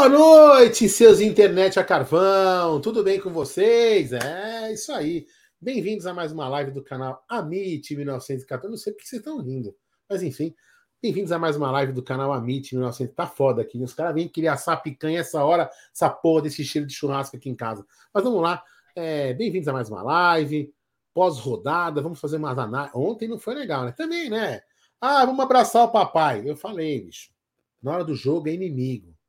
Boa noite, seus internet a carvão. Tudo bem com vocês? É isso aí. Bem-vindos a mais uma live do canal Amit 1914. Não sei porque vocês estão rindo, mas enfim. Bem-vindos a mais uma live do canal Amit 1900. Tá foda aqui. Os caras vêm querer assar picanha essa hora, essa porra desse cheiro de churrasco aqui em casa. Mas vamos lá. É, Bem-vindos a mais uma live. Pós-rodada, vamos fazer mais análises. Ontem não foi legal, né? Também, né? Ah, vamos abraçar o papai. Eu falei, bicho. Na hora do jogo é inimigo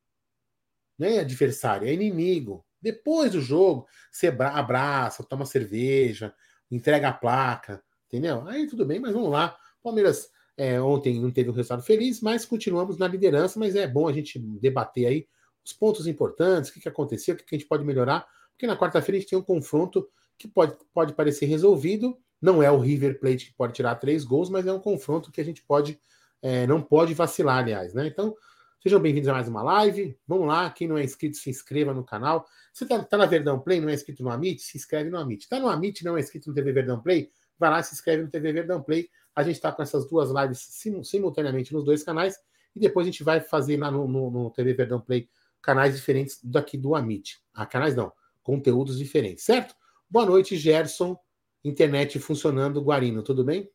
nem adversário, é inimigo. Depois do jogo, você abraça, toma cerveja, entrega a placa, entendeu? Aí tudo bem, mas vamos lá. Palmeiras é, ontem não teve um resultado feliz, mas continuamos na liderança. Mas é bom a gente debater aí os pontos importantes, o que, que aconteceu, o que, que a gente pode melhorar, porque na quarta-feira a gente tem um confronto que pode, pode parecer resolvido. Não é o River Plate que pode tirar três gols, mas é um confronto que a gente pode, é, não pode vacilar, aliás, né? Então, Sejam bem-vindos a mais uma live. Vamos lá, quem não é inscrito, se inscreva no canal. Você está tá na Verdão Play, não é inscrito no Amit? Se inscreve no Amit. Está no Amit, não é inscrito no TV Verdão Play? Vai lá, se inscreve no TV Verdão Play. A gente está com essas duas lives sim, simultaneamente nos dois canais. E depois a gente vai fazer lá no, no, no TV Verdão Play canais diferentes daqui do Amit. Ah, canais não, conteúdos diferentes, certo? Boa noite, Gerson. Internet funcionando, Guarino, tudo bem?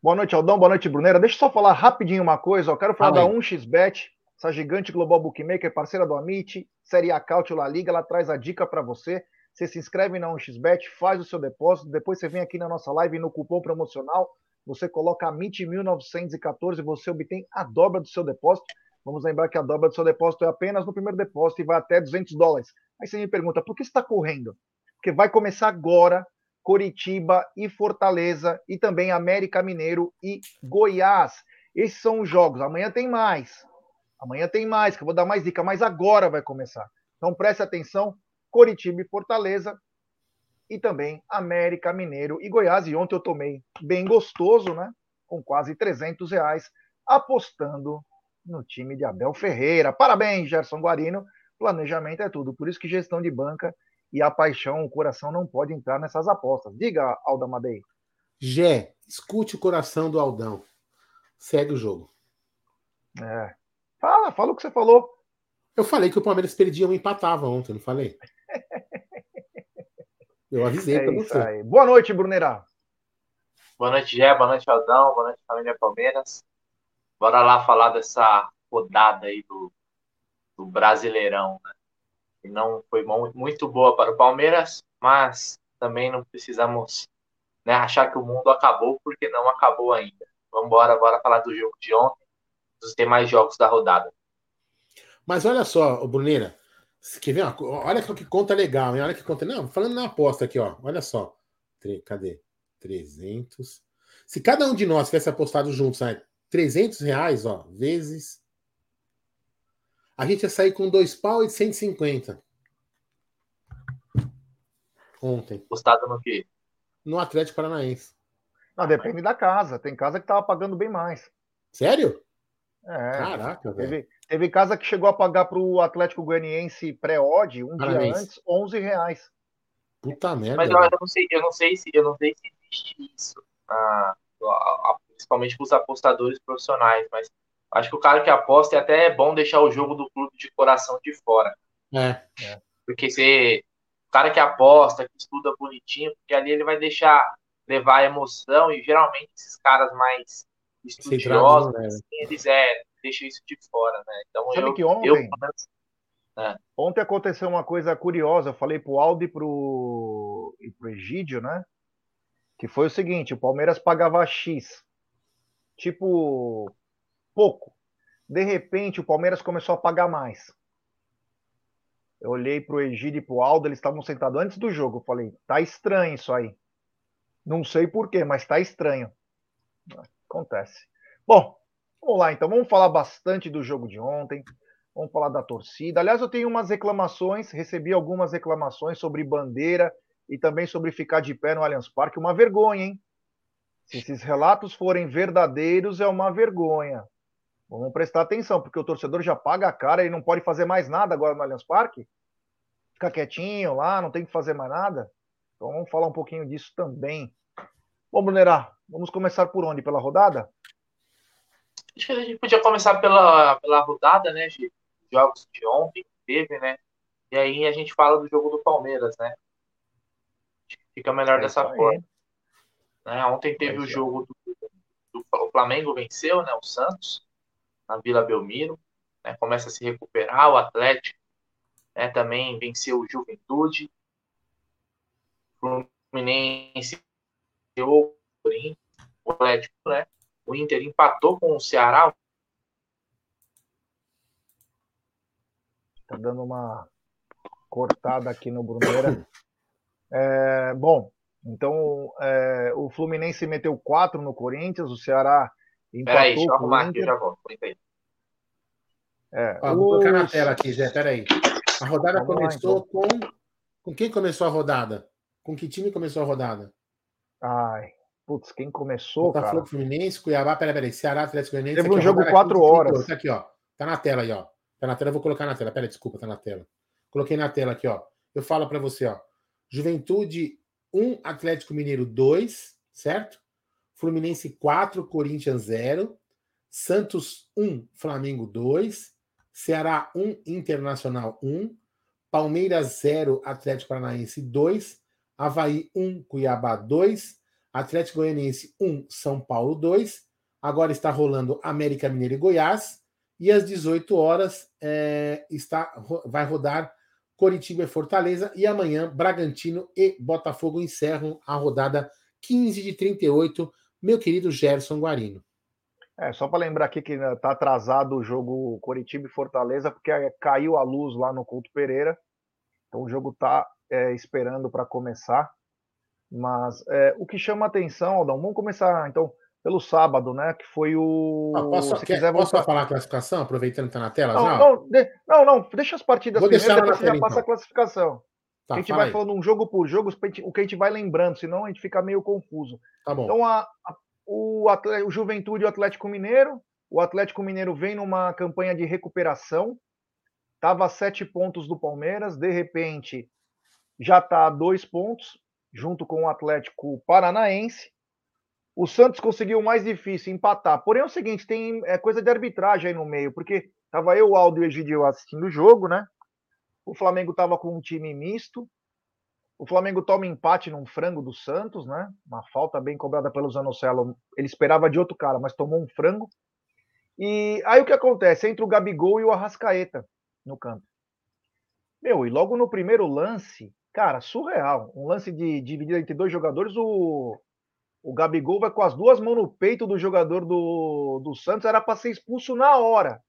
Boa noite, Aldão. Boa noite, Brunera. Deixa eu só falar rapidinho uma coisa. Eu quero falar da 1xBet, essa gigante global bookmaker, parceira do Amit, Série A Cautio La Liga. Ela traz a dica para você. Você se inscreve na 1xBet, faz o seu depósito. Depois você vem aqui na nossa live no cupom promocional. Você coloca AMIT1914 e você obtém a dobra do seu depósito. Vamos lembrar que a dobra do seu depósito é apenas no primeiro depósito e vai até 200 dólares. Aí você me pergunta, por que você está correndo? Porque vai começar agora Coritiba e Fortaleza, e também América Mineiro e Goiás. Esses são os jogos. Amanhã tem mais. Amanhã tem mais, que eu vou dar mais dica, mas agora vai começar. Então preste atenção: Coritiba e Fortaleza, e também América Mineiro e Goiás. E ontem eu tomei bem gostoso, né? Com quase 300 reais, apostando no time de Abel Ferreira. Parabéns, Gerson Guarino. Planejamento é tudo. Por isso que gestão de banca e a paixão, o coração não pode entrar nessas apostas. Diga, Alda Madei. Gé, escute o coração do Aldão. Segue o jogo. É. Fala, fala o que você falou. Eu falei que o Palmeiras perdia ou empatava ontem, não falei? Eu avisei é para você. Aí. Boa noite, Brunerá. Boa noite, Gé. Boa noite, Aldão. Boa noite, família Palmeiras. Bora lá falar dessa rodada aí do, do Brasileirão, né? Não foi muito boa para o Palmeiras, mas também não precisamos né, achar que o mundo acabou, porque não acabou ainda. Vamos embora agora falar do jogo de ontem, dos demais jogos da rodada. Mas olha só, Bruneira, quer ver? Olha que conta legal, hein? Olha que conta. Não, falando na aposta aqui, ó. Olha só. Cadê? 300. Se cada um de nós tivesse apostado juntos, né? 300 reais, ó, vezes a gente ia sair com dois pau e 150. Ontem. Postado no quê? No Atlético Paranaense. Não, depende da casa. Tem casa que tava pagando bem mais. Sério? É. Caraca, velho. Teve, teve casa que chegou a pagar pro Atlético Goianiense pré-odd um Paranaense. dia antes, 11 reais. Puta merda. Mas eu, eu, não sei, eu não sei se eu não sei se existe isso. Ah, principalmente para os apostadores profissionais, mas Acho que o cara que aposta é até bom deixar o jogo do clube de coração de fora. É. é. Porque você. O cara que aposta, que estuda bonitinho, porque ali ele vai deixar levar a emoção, e geralmente esses caras mais estudiosos, né? assim, eles é, deixam isso de fora, né? Então Sabe eu, que ontem, eu, é. ontem aconteceu uma coisa curiosa, eu falei pro Aldo e pro, e pro Egídio, né? Que foi o seguinte, o Palmeiras pagava X. Tipo, pouco. De repente, o Palmeiras começou a pagar mais. Eu olhei para o Egídio e para o Aldo, eles estavam sentados antes do jogo. Eu falei, tá estranho isso aí. Não sei porquê, mas tá estranho. Acontece. Bom, vamos lá então. Vamos falar bastante do jogo de ontem. Vamos falar da torcida. Aliás, eu tenho umas reclamações, recebi algumas reclamações sobre bandeira e também sobre ficar de pé no Allianz Parque. Uma vergonha, hein? Se esses relatos forem verdadeiros, é uma vergonha. Vamos prestar atenção, porque o torcedor já paga a cara e não pode fazer mais nada agora no Allianz Parque. Fica quietinho lá, não tem que fazer mais nada. Então vamos falar um pouquinho disso também. Bom, Brunerá, vamos começar por onde? Pela rodada? Acho que a gente podia começar pela, pela rodada, né, Gi? jogos de ontem teve, né? E aí a gente fala do jogo do Palmeiras, né? Fica melhor é dessa forma. Né? Ontem teve é o jogo do, do, o Flamengo venceu, né? O Santos na Vila Belmiro, né? Começa a se recuperar o Atlético, né? Também venceu o Juventude, o Fluminense o Atlético, né? O Inter empatou com o Ceará. Tá dando uma cortada aqui no Bruneira. É, bom, então é, o Fluminense meteu 4 no Corinthians, o Ceará Peraí, deixa eu arrumar aqui, já volto. É, Ó. Vou colocar na tela aqui, Zé, peraí. A rodada Vamos começou lá, então. com. Com quem começou a rodada? Com que time começou a rodada? Ai, putz, quem começou, Botafogo, cara? Fluminense, Cuiabá, peraí, peraí, Ceará, Atlético Goianiense. Teve um jogo 4 horas. Tá aqui, ó. Tá na tela aí, ó. Tá na tela, eu vou colocar na tela. Peraí, desculpa, tá na tela. Coloquei na tela aqui, ó. Eu falo para você, ó. Juventude 1, Atlético Mineiro 2, certo? Fluminense 4, Corinthians 0. Santos 1, Flamengo 2. Ceará 1, Internacional 1. Palmeiras 0, Atlético Paranaense 2. Havaí 1, Cuiabá 2. Atlético Goianiense 1, São Paulo 2. Agora está rolando América Mineiro e Goiás. E às 18 horas é, está, vai rodar Coritiba e Fortaleza. E amanhã, Bragantino e Botafogo encerram a rodada 15 de 38. Meu querido Gerson Guarino. É, só para lembrar aqui que está atrasado o jogo Coritiba e Fortaleza, porque caiu a luz lá no Couto Pereira. Então o jogo está é, esperando para começar. Mas é, o que chama atenção, Aldão, vamos começar então pelo sábado, né? Que foi o. Ah, posso, se quer, quiser posso voltar... falar a classificação, aproveitando que está na tela? Não, já? Não, de... não, não, deixa as partidas Vou primeiro, depois você já passa então. a classificação. Tá, a gente vai aí. falando um jogo por jogo, o que a gente vai lembrando, senão a gente fica meio confuso. Tá bom. Então, a, a, o, o Juventude e o Atlético Mineiro. O Atlético Mineiro vem numa campanha de recuperação. Estava a sete pontos do Palmeiras, de repente já está a dois pontos, junto com o Atlético Paranaense. O Santos conseguiu o mais difícil, empatar. Porém, é o seguinte: tem é coisa de arbitragem aí no meio, porque tava eu, o Aldo e o Egidio assistindo o jogo, né? O Flamengo tava com um time misto. O Flamengo toma empate num frango do Santos, né? Uma falta bem cobrada pelo Zanocelo. Ele esperava de outro cara, mas tomou um frango. E aí o que acontece? Entra o Gabigol e o Arrascaeta no campo. Meu, e logo no primeiro lance, cara, surreal. Um lance de dividido entre dois jogadores, o, o Gabigol vai com as duas mãos no peito do jogador do, do Santos, era para ser expulso na hora.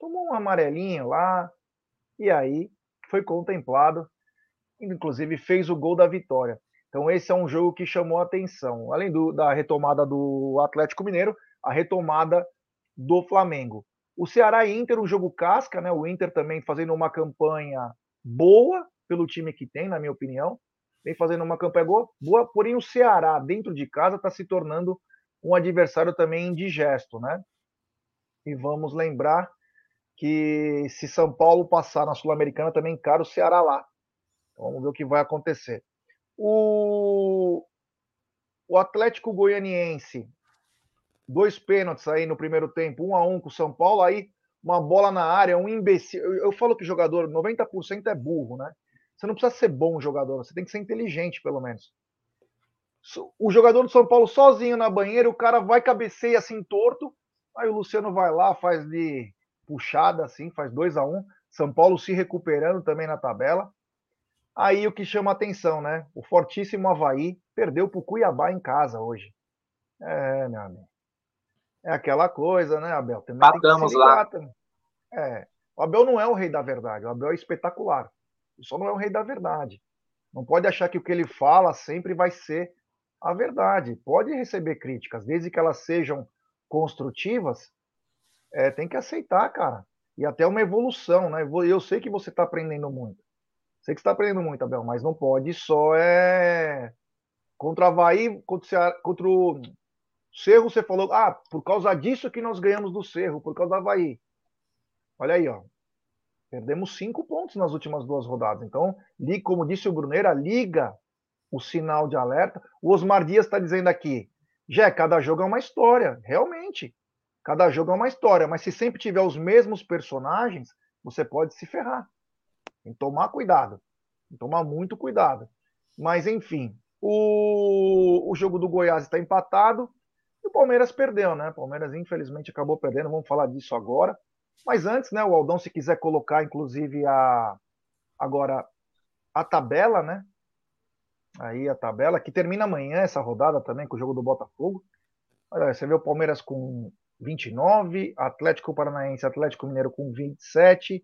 Tomou um amarelinho lá, e aí foi contemplado, inclusive fez o gol da vitória. Então esse é um jogo que chamou atenção. Além do, da retomada do Atlético Mineiro, a retomada do Flamengo. O Ceará e Inter, um jogo casca, né? O Inter também fazendo uma campanha boa pelo time que tem, na minha opinião vem fazendo uma campanha boa, porém o Ceará, dentro de casa, está se tornando um adversário também indigesto, né? E vamos lembrar que se São Paulo passar na Sul-Americana, também encara o Ceará lá. Então, vamos ver o que vai acontecer. O, o Atlético Goianiense, dois pênaltis aí no primeiro tempo, um a um com o São Paulo, aí uma bola na área, um imbecil. Eu, eu falo que jogador, 90% é burro, né? Você não precisa ser bom jogador, você tem que ser inteligente, pelo menos. O jogador do São Paulo sozinho na banheira, o cara vai cabeceia assim torto, aí o Luciano vai lá, faz de puxada assim, faz 2 a 1 um. São Paulo se recuperando também na tabela. Aí o que chama atenção, né? O fortíssimo Havaí perdeu para o Cuiabá em casa hoje. É, meu amigo. É aquela coisa, né, Abel? Também Batamos lá. É. O Abel não é o rei da verdade, o Abel é espetacular só não é o rei da verdade. Não pode achar que o que ele fala sempre vai ser a verdade. Pode receber críticas, desde que elas sejam construtivas, é, tem que aceitar, cara. E até uma evolução, né? Eu sei que você está aprendendo muito. Sei que está aprendendo muito, Abel, mas não pode só é contra o Havaí, contra contra o Cerro, você falou, ah, por causa disso que nós ganhamos do Cerro, por causa do Havaí. Olha aí, ó. Perdemos cinco pontos nas últimas duas rodadas. Então, como disse o Bruneira, liga o sinal de alerta. O Osmar Dias está dizendo aqui, já cada jogo é uma história, realmente. Cada jogo é uma história, mas se sempre tiver os mesmos personagens, você pode se ferrar. Tem que tomar cuidado. Tem que tomar muito cuidado. Mas, enfim, o, o jogo do Goiás está empatado e o Palmeiras perdeu, né? O Palmeiras, infelizmente, acabou perdendo. Vamos falar disso agora. Mas antes, né, o Aldão, se quiser colocar, inclusive, a agora a tabela, né? Aí a tabela, que termina amanhã essa rodada também, com o jogo do Botafogo. Olha, você vê o Palmeiras com 29, Atlético Paranaense, Atlético Mineiro com 27,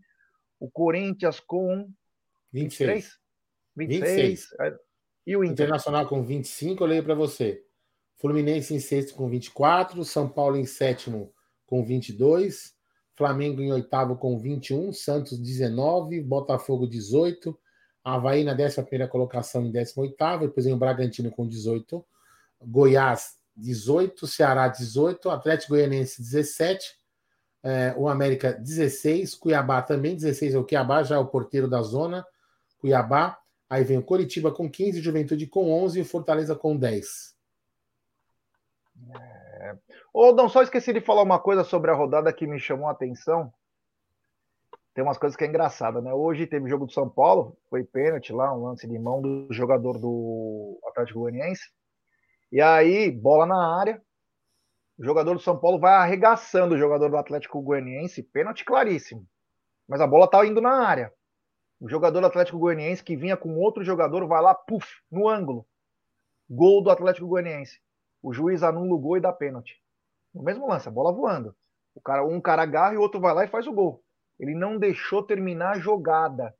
o Corinthians com 26. 23, 26. E o Inter? Internacional com 25, eu leio para você. Fluminense em sexto com 24, São Paulo em sétimo com 22, Flamengo em oitavo com 21, Santos 19, Botafogo 18, Havaí na 11 colocação em 18, depois vem o Bragantino com 18, Goiás 18, Ceará 18, Atlético Goianiense 17, é, o América 16, Cuiabá também 16, é o Cuiabá já é o porteiro da zona, Cuiabá, aí vem o Coritiba com 15, Juventude com 11 e o Fortaleza com 10. É... Não, só esqueci de falar uma coisa sobre a rodada que me chamou a atenção. Tem umas coisas que é engraçada, né? Hoje teve jogo do São Paulo, foi pênalti lá, um lance de mão do jogador do Atlético Goianiense. E aí, bola na área. O jogador do São Paulo vai arregaçando o jogador do Atlético Goianiense, pênalti claríssimo. Mas a bola tá indo na área. O jogador do Atlético Goianiense que vinha com outro jogador vai lá, puf, no ângulo. Gol do Atlético Goianiense. O juiz anula o gol e dá pênalti. No mesmo lance, a bola voando. O cara, um cara agarra e o outro vai lá e faz o gol. Ele não deixou terminar a jogada.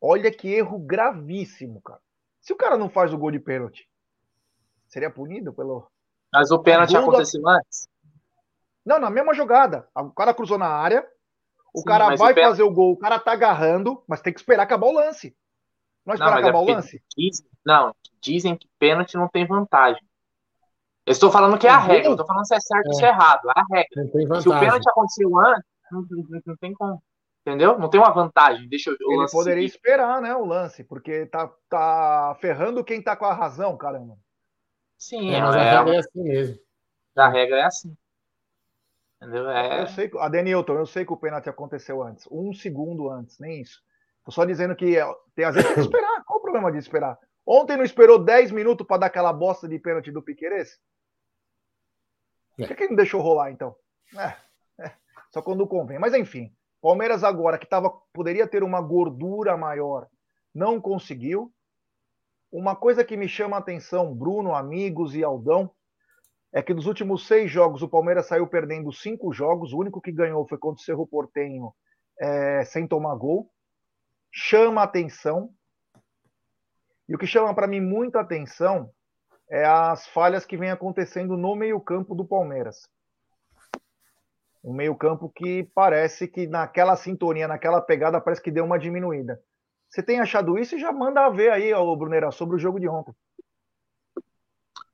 Olha que erro gravíssimo, cara. Se o cara não faz o gol de pênalti, seria punido pelo. Mas o pênalti aconteceu antes? Não, na mesma jogada. O cara cruzou na área, o Sim, cara vai o pênalti... fazer o gol, o cara tá agarrando, mas tem que esperar acabar o lance. Não esperar não, acabar é o lance? Diz, não, dizem que pênalti não tem vantagem. Eu estou falando que é a regra, eu estou falando se é certo ou é. se é errado. É a regra. Se o pênalti aconteceu antes, não, não, não, tem como. Entendeu? Não tem uma vantagem. Deixa eu, Ele poderia seguir. esperar, né, o lance, porque tá, tá ferrando quem tá com a razão, caramba. Sim, é, mas é, a regra é assim mesmo. A regra é assim. Entendeu? É... Eu sei, Adenilton, eu sei que o pênalti aconteceu antes, um segundo antes, nem isso. Tô só dizendo que tem, às vezes tem que esperar. Qual o problema de esperar? Ontem não esperou 10 minutos para dar aquela bosta de pênalti do Piqueires? Por que, que não deixou rolar, então? É, é, só quando convém. Mas enfim, Palmeiras agora, que tava, poderia ter uma gordura maior, não conseguiu. Uma coisa que me chama a atenção, Bruno, amigos e Aldão, é que dos últimos seis jogos o Palmeiras saiu perdendo cinco jogos. O único que ganhou foi contra o Cerro Portenho, é, sem tomar gol. Chama atenção. E o que chama para mim muita atenção é as falhas que vem acontecendo no meio-campo do Palmeiras. Um meio-campo que parece que naquela sintonia, naquela pegada, parece que deu uma diminuída. Você tem achado isso e já manda ver aí, ô Brunera, sobre o jogo de ontem.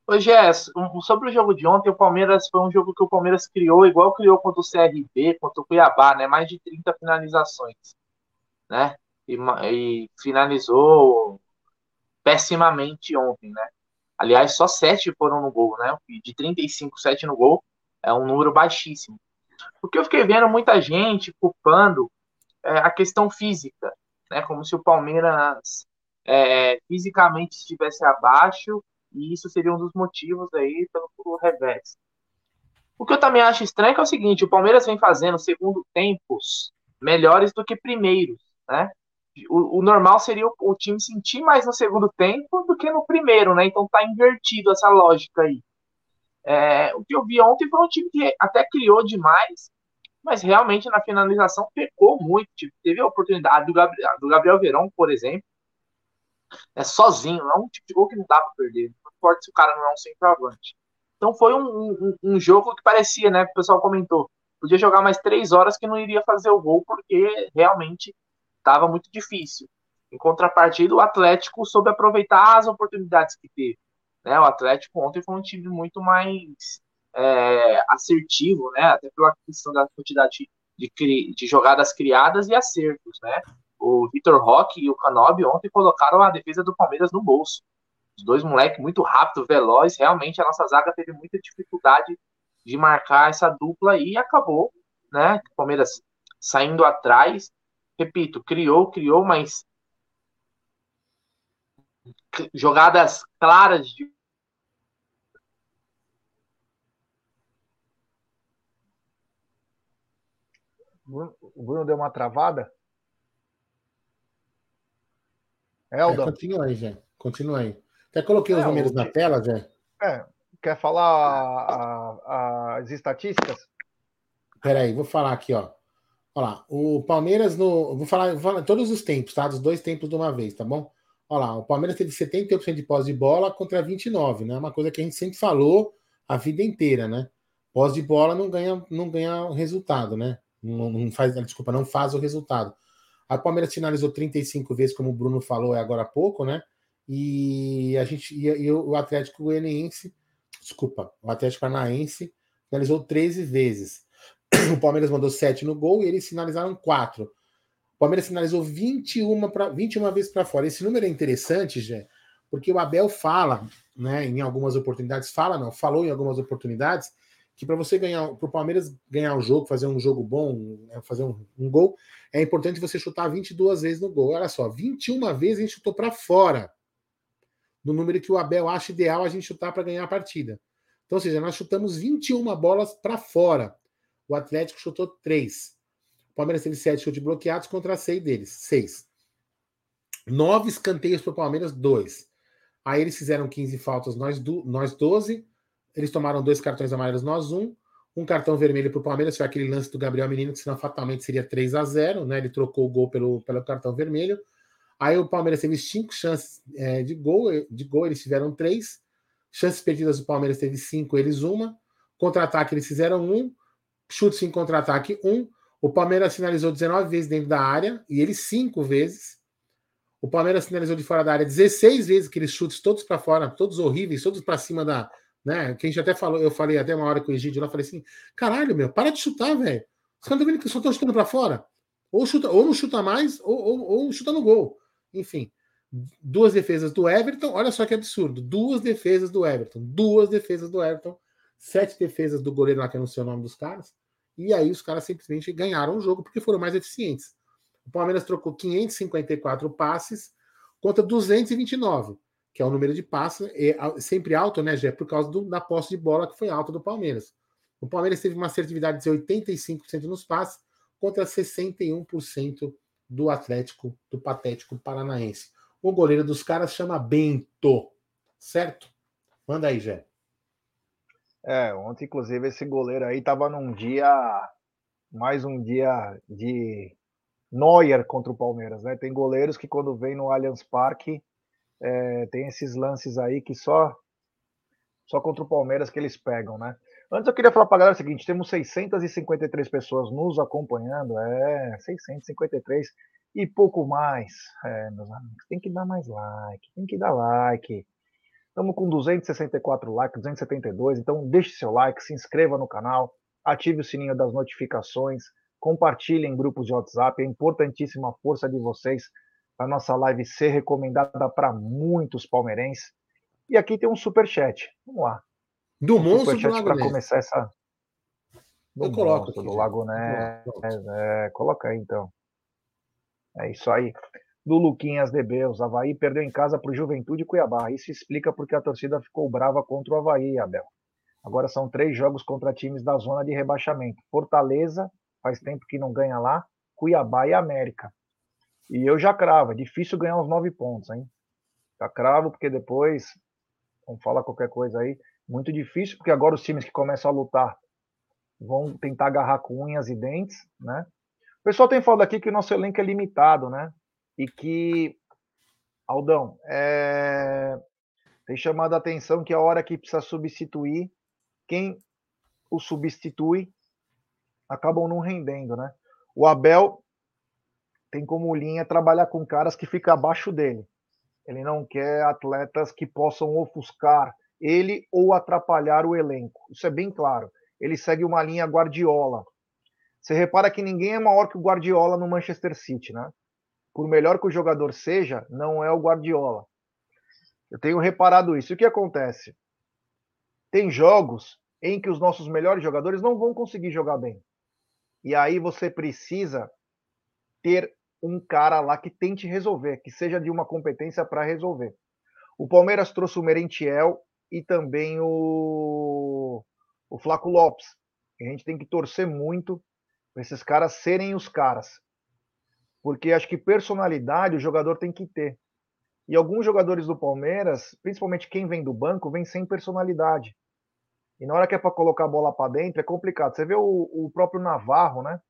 Ô Jess, sobre o jogo de ontem, o Palmeiras foi um jogo que o Palmeiras criou, igual criou contra o CRB, contra o Cuiabá, né? Mais de 30 finalizações, né? E, e finalizou pessimamente ontem, né? Aliás, só 7 foram no gol, né? De 35, 7 no gol é um número baixíssimo. Porque eu fiquei vendo muita gente culpando é, a questão física, né? Como se o Palmeiras é, fisicamente estivesse abaixo e isso seria um dos motivos aí pelo, pelo revés. O que eu também acho estranho é, que é o seguinte: o Palmeiras vem fazendo segundo tempos melhores do que primeiros, né? O, o normal seria o, o, time sentir mais no segundo tempo do que no primeiro, né? Então tá invertido essa lógica aí. É, o que eu vi ontem foi um time que até criou demais, mas realmente na finalização pecou muito. Tipo, teve a oportunidade do Gabriel, do Gabriel Verão, por exemplo, é sozinho, é um tipo de gol que não dá para perder. Não importa se o cara não é um centroavante. Então foi um, um, um, jogo que parecia, né? O pessoal comentou. Podia jogar mais três horas que não iria fazer o gol, porque realmente estava muito difícil. Em contrapartida, o Atlético soube aproveitar as oportunidades que teve. Né? O Atlético ontem foi um time muito mais é, assertivo, né? até pela questão da quantidade de, de, de jogadas criadas e acertos. Né? O Vitor Roque e o Canobi ontem colocaram a defesa do Palmeiras no bolso. Os dois moleques muito rápido, veloz. Realmente a nossa zaga teve muita dificuldade de marcar essa dupla e acabou, né? O Palmeiras saindo atrás. Repito, criou, criou, mas jogadas claras de O Bruno deu uma travada? Elda. É, continua aí, Jé. Continua aí. Até coloquei é, os números na tela, Jé. É. Quer falar a, a, as estatísticas? Peraí, vou falar aqui, ó. Olha lá, o Palmeiras no. Vou falar, vou falar todos os tempos, tá? Dos dois tempos de uma vez, tá bom? Olha lá, o Palmeiras teve 78% de pós de bola contra 29, né? Uma coisa que a gente sempre falou a vida inteira, né? Pós de bola não ganha, não ganha resultado, né? Não, faz, desculpa, não faz o resultado. A Palmeiras finalizou 35 vezes, como o Bruno falou é agora há pouco, né? E a gente e, e o Atlético Goianiense, desculpa, o Atlético Paranaense finalizou 13 vezes. O Palmeiras mandou 7 no gol e eles finalizaram 4. O Palmeiras finalizou 21, pra, 21 vezes para fora. Esse número é interessante, Jé, porque o Abel fala, né, em algumas oportunidades, fala não, falou em algumas oportunidades que para você ganhar, para o Palmeiras ganhar o jogo, fazer um jogo bom, né, fazer um, um, gol, é importante você chutar 22 vezes no gol. Olha só, 21 vezes a gente chutou para fora. No número que o Abel acha ideal a gente chutar para ganhar a partida. Então, ou seja, nós chutamos 21 bolas para fora. O Atlético chutou 3. O Palmeiras teve 7 chutes bloqueados contra 6 deles. 6. 9 escanteios para o Palmeiras, 2. Aí eles fizeram 15 faltas, nós, nós 12 eles tomaram dois cartões amarelos, nós um. Um cartão vermelho para o Palmeiras foi aquele lance do Gabriel Menino, que senão fatalmente seria 3 a 0 né? Ele trocou o gol pelo, pelo cartão vermelho. Aí o Palmeiras teve cinco chances é, de gol, de gol, eles tiveram três. Chances perdidas do Palmeiras teve cinco, eles uma. Contra-ataque eles fizeram um. Chutes em contra-ataque, um. O Palmeiras finalizou 19 vezes dentro da área e eles cinco vezes. O Palmeiras finalizou de fora da área 16 vezes, aqueles chutes todos para fora, todos horríveis, todos para cima da, né? Que a gente até falou, eu falei até uma hora com o Egídio lá, falei assim: caralho, meu, para de chutar, velho. Os caras vendo que só estão chutando para fora. Ou, chuta, ou não chuta mais, ou, ou, ou chuta no gol. Enfim, duas defesas do Everton, olha só que absurdo. Duas defesas do Everton, duas defesas do Everton, sete defesas do goleiro lá, que eu não sei o nome dos caras. E aí os caras simplesmente ganharam o jogo porque foram mais eficientes. O Palmeiras trocou 554 passes contra 229 que é o número de passes, é sempre alto, né, Gé? Por causa do, da posse de bola que foi alta do Palmeiras. O Palmeiras teve uma assertividade de 85% nos passes contra 61% do Atlético, do Patético Paranaense. O goleiro dos caras chama Bento, certo? Manda aí, Gé. É, ontem, inclusive, esse goleiro aí tava num dia, mais um dia de Neuer contra o Palmeiras, né? Tem goleiros que quando vem no Allianz Parque é, tem esses lances aí que só só contra o Palmeiras que eles pegam, né? Antes eu queria falar para a galera o seguinte: temos 653 pessoas nos acompanhando, é 653 e pouco mais, é, meus amigos. Tem que dar mais like, tem que dar like. Estamos com 264 likes, 272. Então deixe seu like, se inscreva no canal, ative o sininho das notificações, compartilhe em grupos de WhatsApp. É importantíssima a força de vocês a nossa live ser recomendada para muitos palmeirenses. E aqui tem um super chat. Vamos lá. Do um monstro super chat para começar essa. Do Eu coloco aqui, do Lago Ness. É, coloca aí então. É isso aí. Do Luquinhas DB, o Havaí perdeu em casa para o Juventude Cuiabá. Isso explica porque a torcida ficou brava contra o Havaí, Abel. Agora são três jogos contra times da zona de rebaixamento. Fortaleza, faz tempo que não ganha lá, Cuiabá e América. E eu já cravo, é difícil ganhar uns nove pontos, hein? Já cravo, porque depois, vamos falar qualquer coisa aí, muito difícil, porque agora os times que começam a lutar vão tentar agarrar com unhas e dentes, né? O pessoal tem falado aqui que o nosso elenco é limitado, né? E que, Aldão, é... tem chamado a atenção que a hora que precisa substituir, quem o substitui acabam não rendendo, né? O Abel tem como linha trabalhar com caras que ficam abaixo dele. Ele não quer atletas que possam ofuscar ele ou atrapalhar o elenco. Isso é bem claro. Ele segue uma linha Guardiola. Você repara que ninguém é maior que o Guardiola no Manchester City, né? Por melhor que o jogador seja, não é o Guardiola. Eu tenho reparado isso. E o que acontece? Tem jogos em que os nossos melhores jogadores não vão conseguir jogar bem. E aí você precisa ter um cara lá que tente resolver, que seja de uma competência para resolver. O Palmeiras trouxe o Merentiel e também o, o Flaco Lopes. A gente tem que torcer muito para esses caras serem os caras. Porque acho que personalidade o jogador tem que ter. E alguns jogadores do Palmeiras, principalmente quem vem do banco, vem sem personalidade. E na hora que é para colocar a bola para dentro, é complicado. Você vê o, o, próprio Navarro, né?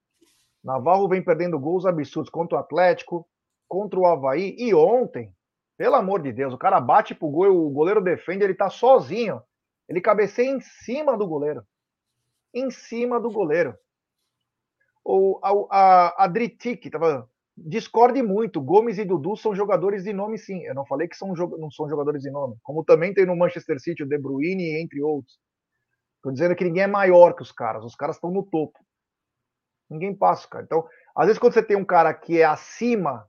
Navarro vem perdendo gols absurdos contra o Atlético, contra o Havaí. E ontem, pelo amor de Deus, o cara bate pro gol, o goleiro defende, ele tá sozinho. Ele cabeceia em cima do goleiro. Em cima do goleiro. O, a, a, a Dritic, tava discorde muito. Gomes e Dudu são jogadores de nome, sim. Eu não falei que são, não são jogadores de nome. Como também tem no Manchester City o De Bruyne, entre outros. Estou dizendo que ninguém é maior que os caras. Os caras estão no topo. Ninguém passa, cara. Então, às vezes, quando você tem um cara que é acima,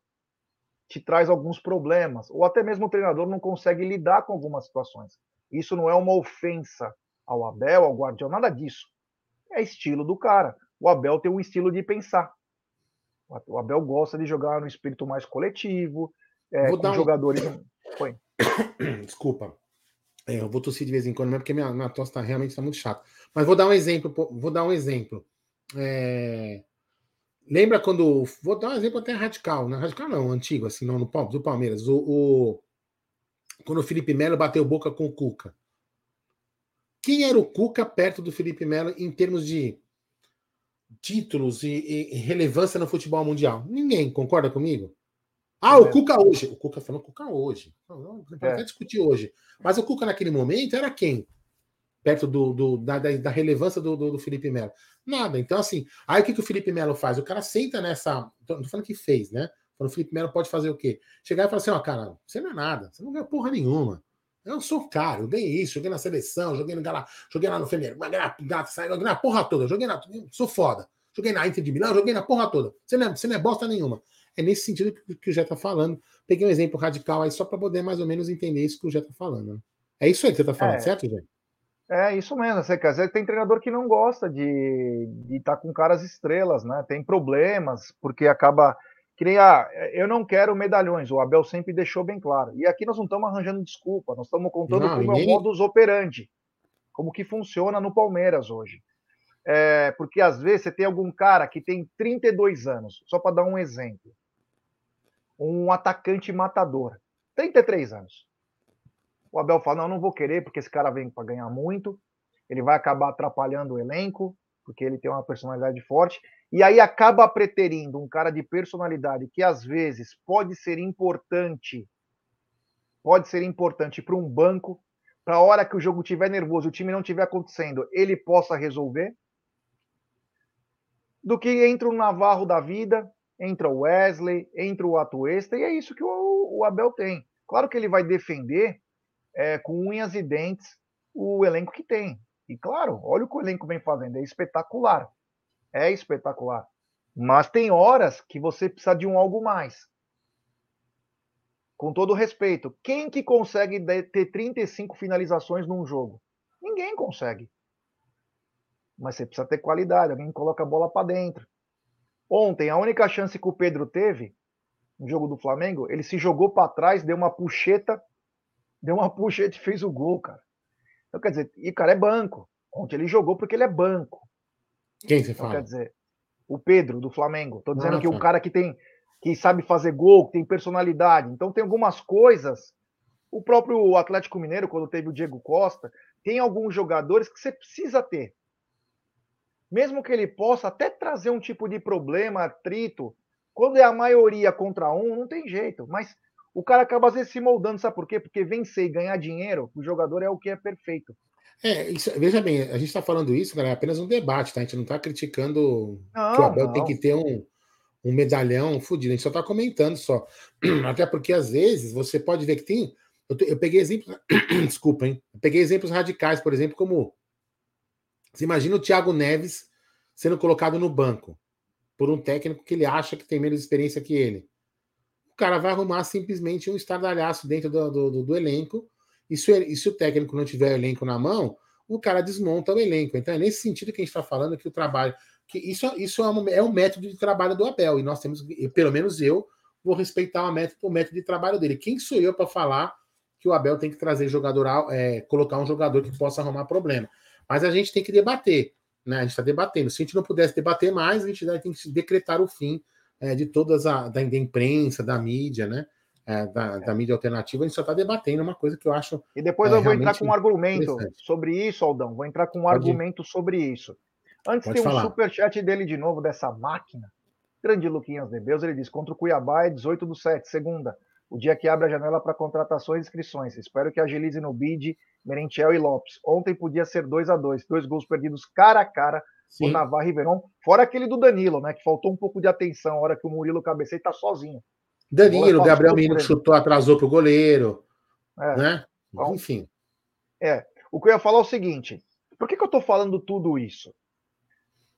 te traz alguns problemas. Ou até mesmo o treinador não consegue lidar com algumas situações. Isso não é uma ofensa ao Abel, ao Guardiola, nada disso. É estilo do cara. O Abel tem um estilo de pensar. O Abel gosta de jogar no espírito mais coletivo, é, com um... jogadores. Foi. Desculpa. É, eu vou tossir de vez em quando, porque minha, minha tosse tá, realmente está muito chata. Mas vou dar um exemplo. Vou dar um exemplo. É... Lembra quando. Vou dar um exemplo até radical, né? Radical não, antigo, assim, não, no do Palmeiras. O, o... Quando o Felipe Melo bateu boca com o Cuca. Quem era o Cuca perto do Felipe Melo em termos de títulos e, e, relevância no futebol mundial? Ninguém, concorda comigo? Ah, o é. Cuca hoje. O Cuca falou Cuca hoje. Não, não, não é. discutir hoje. Mas o Cuca naquele momento era quem? Perto do, do da, da, relevância do, do, do, Felipe Melo. Nada. Então, assim, aí o que, que o Felipe Melo faz? O cara senta nessa. Não tô falando que fez, né? Quando o Felipe Melo pode fazer o quê? Chegar e falar assim: ó, cara, você não é nada, você não ganha porra nenhuma. Eu sou caro, eu ganhei isso, joguei na seleção, joguei no Galá, joguei lá no Fener, joguei na porra toda, joguei na. Sou foda. Joguei na Inter de Milão, joguei na porra toda. Você não é, você não é bosta nenhuma. É nesse sentido que o Jé está falando. Peguei um exemplo radical aí só para poder mais ou menos entender isso que o Jé está falando. Né? É isso aí que você está falando, é, certo, Jé? É isso mesmo. Você quer dizer, tem treinador que não gosta de estar tá com caras estrelas, né? Tem problemas, porque acaba. criar. Ah, eu não quero medalhões, o Abel sempre deixou bem claro. E aqui nós não estamos arranjando desculpa, nós estamos contando não, como é o modus operandi, como que funciona no Palmeiras hoje. É, porque às vezes você tem algum cara que tem 32 anos, só para dar um exemplo um atacante matador. 33 anos. O Abel fala: não, não vou querer, porque esse cara vem para ganhar muito, ele vai acabar atrapalhando o elenco, porque ele tem uma personalidade forte, e aí acaba preterindo um cara de personalidade que às vezes pode ser importante, pode ser importante para um banco, para a hora que o jogo estiver nervoso, o time não estiver acontecendo, ele possa resolver, do que entra um Navarro da vida, entra o Wesley, entra o Atuesta, e é isso que o, o Abel tem. Claro que ele vai defender é, com unhas e dentes o elenco que tem. E claro, olha o que o elenco vem fazendo, é espetacular. É espetacular. Mas tem horas que você precisa de um algo mais. Com todo respeito, quem que consegue ter 35 finalizações num jogo? Ninguém consegue. Mas você precisa ter qualidade, alguém coloca a bola para dentro. Ontem, a única chance que o Pedro teve no jogo do Flamengo, ele se jogou para trás, deu uma puxeta, deu uma puxeta e fez o gol, cara. Então, quer dizer, e o cara é banco. Ontem ele jogou porque ele é banco. Quem você então, fala? Quer dizer, o Pedro do Flamengo. Tô dizendo Nossa. que o cara que tem que sabe fazer gol, que tem personalidade. Então tem algumas coisas. O próprio Atlético Mineiro, quando teve o Diego Costa, tem alguns jogadores que você precisa ter mesmo que ele possa até trazer um tipo de problema, atrito, quando é a maioria contra um, não tem jeito. Mas o cara acaba às vezes se moldando, sabe por quê? Porque vencer e ganhar dinheiro, o jogador é o que é perfeito. É, isso, veja bem, a gente está falando isso, galera, é apenas um debate, tá? A gente não está criticando não, que o Abel não. tem que ter um, um medalhão fodido, a gente só está comentando só. Até porque às vezes você pode ver que tem. Eu, eu peguei exemplos. Desculpa, hein? Eu peguei exemplos radicais, por exemplo, como você imagina o Thiago Neves sendo colocado no banco por um técnico que ele acha que tem menos experiência que ele. Cara vai arrumar simplesmente um estardalhaço dentro do, do, do, do elenco. E se, e se, o técnico não tiver o elenco na mão, o cara desmonta o elenco. Então é nesse sentido que a gente está falando que o trabalho. que Isso, isso é, um, é um método de trabalho do Abel, e nós temos, pelo menos eu, vou respeitar o método, o método de trabalho dele. Quem sou eu para falar que o Abel tem que trazer jogador, é, colocar um jogador que possa arrumar problema? Mas a gente tem que debater, né? A gente está debatendo. Se a gente não pudesse debater mais, a gente tem que decretar o fim é, de todas a da, da imprensa, da mídia, né? É, da, da, mídia alternativa, a gente só está debatendo uma coisa que eu acho. E depois é, eu vou entrar com um argumento sobre isso, Aldão. Vou entrar com um Pode argumento ir. sobre isso. Antes Pode tem um superchat dele de novo, dessa máquina. Grande Luquinhas de Deus, ele diz: contra o Cuiabá é 18 do 7, segunda. O dia que abre a janela para contratações e inscrições. Espero que agilize no bid Merentiel e Lopes. Ontem podia ser 2 a 2 dois gols perdidos cara a cara Sim. o Navarro Ribeirão, fora aquele do Danilo, né? Que faltou um pouco de atenção a hora que o Murilo cabeceia e tá sozinho. Danilo, Gabriel Menino chutou, atrasou pro goleiro. É. Né? Então, Enfim. É. O que eu ia falar é o seguinte: por que, que eu tô falando tudo isso?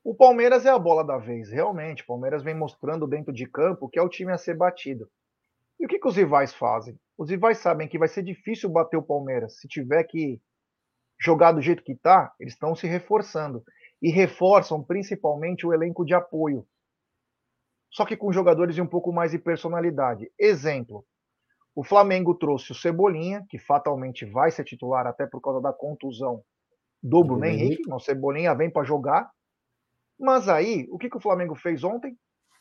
O Palmeiras é a bola da vez, realmente. O Palmeiras vem mostrando dentro de campo que é o time a ser batido. E o que, que os rivais fazem? Os rivais sabem que vai ser difícil bater o Palmeiras. Se tiver que jogar do jeito que tá, eles estão se reforçando e reforçam principalmente o elenco de apoio. Só que com jogadores de um pouco mais de personalidade. Exemplo: o Flamengo trouxe o Cebolinha, que fatalmente vai ser titular até por causa da contusão do Bruno Henrique. O Cebolinha vem para jogar. Mas aí, o que, que o Flamengo fez ontem?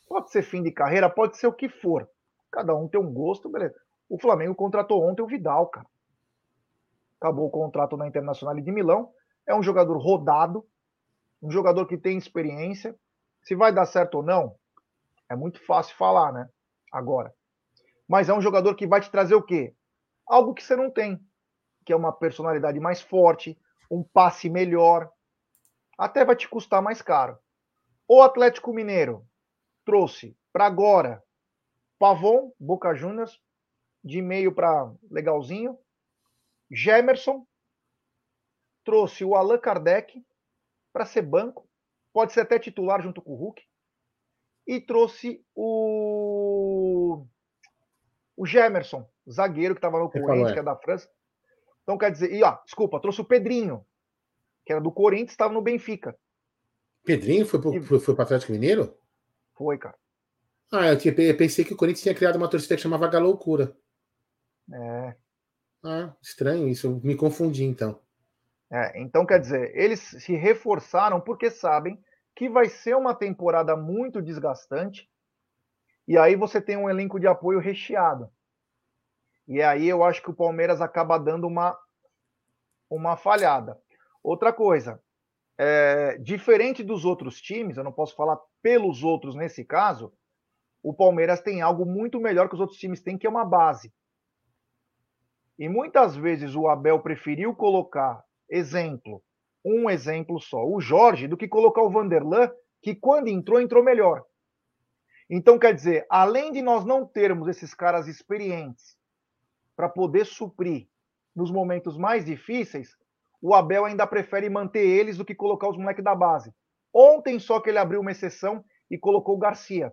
Pode ser fim de carreira, pode ser o que for. Cada um tem um gosto, beleza. O Flamengo contratou ontem o Vidal, cara. Acabou o contrato na Internacional de Milão. É um jogador rodado, um jogador que tem experiência. Se vai dar certo ou não, é muito fácil falar, né? Agora. Mas é um jogador que vai te trazer o quê? Algo que você não tem, que é uma personalidade mais forte, um passe melhor. Até vai te custar mais caro. O Atlético Mineiro trouxe para agora Pavon, Boca Juniors, de meio para legalzinho. Gemerson trouxe o Allan Kardec, para ser banco, pode ser até titular junto com o Hulk, e trouxe o, o Gemerson, zagueiro que estava no Corinthians, que é da França. Então quer dizer, e ó, desculpa, trouxe o Pedrinho, que era do Corinthians, estava no Benfica. Pedrinho foi, pro, e... foi, foi para Atlético Mineiro? Foi, cara. Ah, eu pensei que o Corinthians tinha criado uma torcida que chamava Galoucura. É. Ah, estranho isso, eu me confundi então. É, então, quer dizer, eles se reforçaram porque sabem que vai ser uma temporada muito desgastante. E aí você tem um elenco de apoio recheado. E aí eu acho que o Palmeiras acaba dando uma, uma falhada. Outra coisa, é, diferente dos outros times, eu não posso falar pelos outros nesse caso, o Palmeiras tem algo muito melhor que os outros times têm, que é uma base. E muitas vezes o Abel preferiu colocar exemplo, um exemplo só, o Jorge, do que colocar o Vanderlan, que quando entrou, entrou melhor. Então, quer dizer, além de nós não termos esses caras experientes para poder suprir nos momentos mais difíceis, o Abel ainda prefere manter eles do que colocar os moleques da base. Ontem só que ele abriu uma exceção e colocou o Garcia.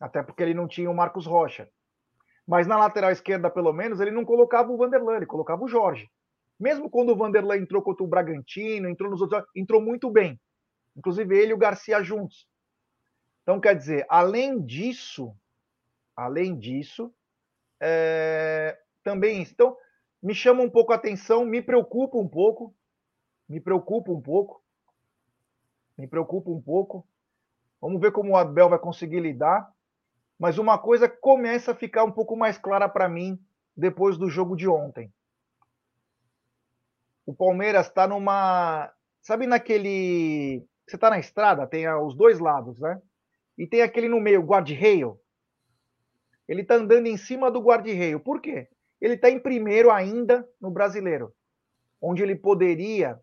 Até porque ele não tinha o Marcos Rocha. Mas na lateral esquerda, pelo menos, ele não colocava o Vanderlan, ele colocava o Jorge. Mesmo quando o Vanderlei entrou contra o Bragantino, entrou nos outros, entrou muito bem. Inclusive ele e o Garcia juntos. Então, quer dizer, além disso, além disso, é, também isso. Então, me chama um pouco a atenção, me preocupa um pouco, me preocupa um pouco, me preocupa um pouco. Vamos ver como o Abel vai conseguir lidar. Mas uma coisa começa a ficar um pouco mais clara para mim depois do jogo de ontem o Palmeiras está numa. Sabe naquele. Você está na estrada, tem os dois lados, né? E tem aquele no meio, guarda-reio. Ele está andando em cima do guarda-reio. Por quê? Ele está em primeiro ainda no brasileiro, onde ele poderia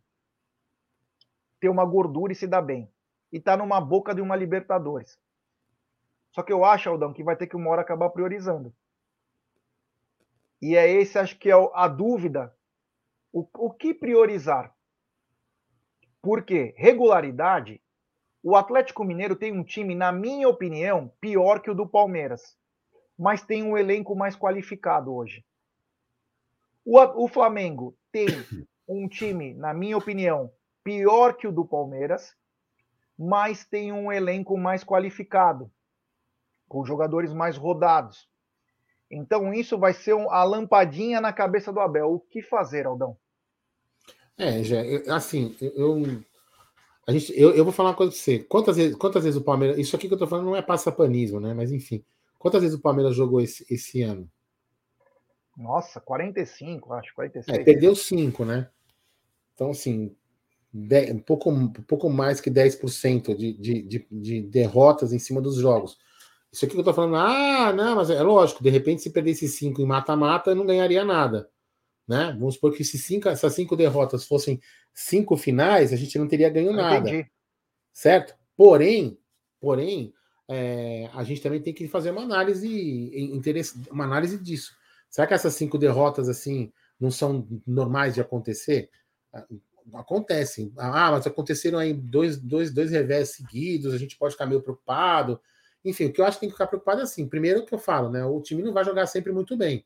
ter uma gordura e se dar bem. E está numa boca de uma Libertadores. Só que eu acho, Aldão, que vai ter que uma hora acabar priorizando. E é esse, acho que é a dúvida o, o que priorizar? Porque regularidade, o Atlético Mineiro tem um time, na minha opinião, pior que o do Palmeiras, mas tem um elenco mais qualificado hoje. O, o Flamengo tem um time, na minha opinião, pior que o do Palmeiras, mas tem um elenco mais qualificado, com jogadores mais rodados. Então isso vai ser a lampadinha na cabeça do Abel. O que fazer, Aldão? É, já, assim, eu, a gente, eu, eu vou falar uma coisa pra você. Quantas vezes, quantas vezes o Palmeiras. Isso aqui que eu tô falando não é passapanismo, né? Mas enfim. Quantas vezes o Palmeiras jogou esse, esse ano? Nossa, 45, acho, 46. É, perdeu 5, né? Então, assim, um, pouco, um pouco mais que 10% de, de, de, de derrotas em cima dos jogos. Isso aqui que eu tô falando, ah, não, mas é lógico, de repente, se perdesse 5 em mata-mata, não ganharia nada. Né? Vamos supor que se cinco, essas cinco derrotas fossem cinco finais, a gente não teria ganho nada. Entendi. Certo? Porém, porém, é, a gente também tem que fazer uma análise, uma análise disso. Será que essas cinco derrotas assim não são normais de acontecer? Acontecem. Ah, mas aconteceram aí dois, dois, dois revés seguidos, a gente pode ficar meio preocupado. Enfim, o que eu acho que tem que ficar preocupado é assim. Primeiro que eu falo, né? O time não vai jogar sempre muito bem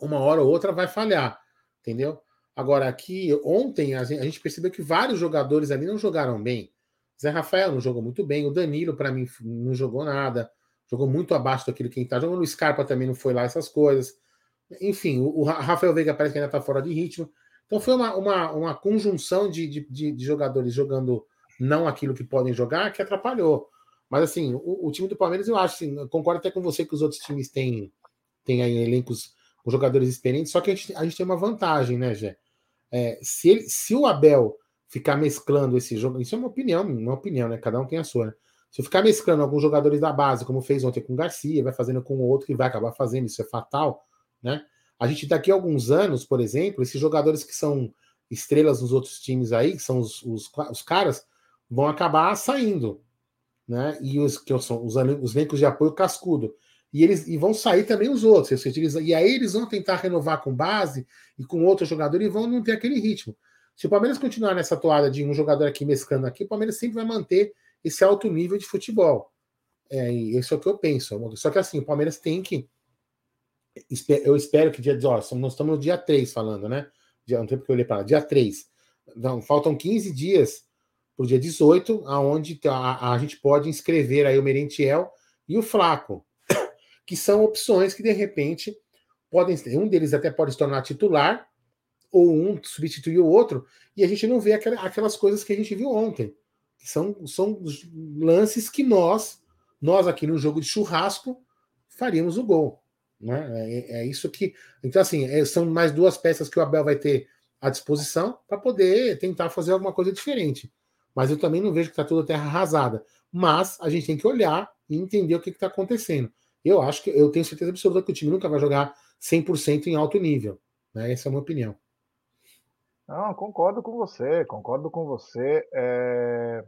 uma hora ou outra vai falhar, entendeu? Agora, aqui, ontem, a gente percebeu que vários jogadores ali não jogaram bem. Zé Rafael não jogou muito bem, o Danilo, para mim, não jogou nada, jogou muito abaixo daquilo que está jogando. O Scarpa também não foi lá, essas coisas. Enfim, o, Rafael Veiga parece que ainda está fora de ritmo. Então, foi uma, uma, uma conjunção de, de, de, jogadores jogando não aquilo que podem jogar que atrapalhou. Mas, assim, o, o time do Palmeiras, eu acho, assim, concordo até com você que os outros times têm, têm aí elencos com jogadores experientes, só que a gente, a gente tem uma vantagem, né, Gé? É, se, ele, se o Abel ficar mesclando esse jogo, isso é uma opinião, uma opinião, né? Cada um tem a sua, né? Se eu ficar mesclando alguns jogadores da base, como fez ontem com o Garcia, vai fazendo com o outro que vai acabar fazendo, isso é fatal, né? A gente daqui a alguns anos, por exemplo, esses jogadores que são estrelas nos outros times aí, que são os, os, os caras, vão acabar saindo, né? E os que são os, os elencos de apoio cascudo e eles e vão sair também os outros. E aí eles vão tentar renovar com base e com outro jogador e vão não ter aquele ritmo. Se o Palmeiras continuar nessa toada de um jogador aqui mescando aqui, o Palmeiras sempre vai manter esse alto nível de futebol. É, isso é o que eu penso. Só que assim, o Palmeiras tem que. Eu espero que dia. Ó, nós estamos no dia 3 falando, né? Dia, não tem porque eu olhei para lá. Dia 3. Então, faltam 15 dias para o dia 18, aonde a, a gente pode inscrever aí o Merentiel e o Flaco que são opções que de repente podem um deles até pode se tornar titular ou um substituir o outro e a gente não vê aquelas coisas que a gente viu ontem que são, são lances que nós nós aqui no jogo de churrasco faríamos o gol né? é, é isso que então assim é, são mais duas peças que o Abel vai ter à disposição para poder tentar fazer alguma coisa diferente mas eu também não vejo que está toda terra arrasada mas a gente tem que olhar e entender o que está acontecendo eu acho que eu tenho certeza absoluta que o time nunca vai jogar 100% em alto nível. Né? Essa é a minha opinião. Não, concordo com você, concordo com você. É...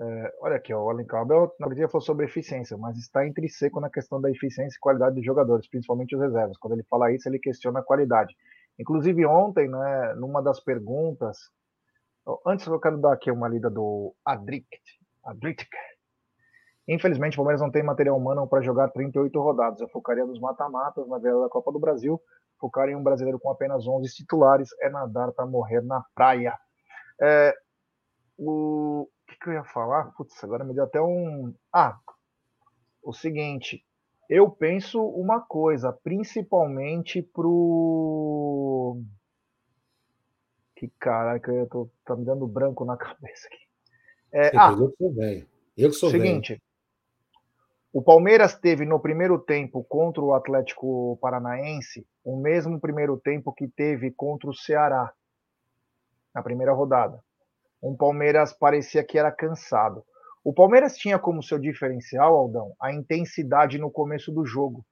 É, olha aqui, ó, o Alan Campbell na verdade falou sobre eficiência, mas está entre seco na questão da eficiência e qualidade dos jogadores, principalmente os reservas. Quando ele fala isso, ele questiona a qualidade. Inclusive ontem, né, numa das perguntas, antes eu quero dar aqui uma lida do Adric, Adric Infelizmente, o Palmeiras não tem material humano para jogar 38 rodadas. Eu focaria nos mata-matas na vela da Copa do Brasil. Focar em um brasileiro com apenas 11 titulares é nadar para morrer na praia. É, o que, que, eu ia falar? Putz, agora me deu até um. Ah, o seguinte. Eu penso uma coisa, principalmente pro. Que caraca, eu tô tá me dando branco na cabeça aqui. É, ah, eu sou velho. Eu que sou seguinte, velho. O Palmeiras teve no primeiro tempo contra o Atlético Paranaense o mesmo primeiro tempo que teve contra o Ceará na primeira rodada. Um Palmeiras parecia que era cansado. O Palmeiras tinha como seu diferencial, Aldão, a intensidade no começo do jogo.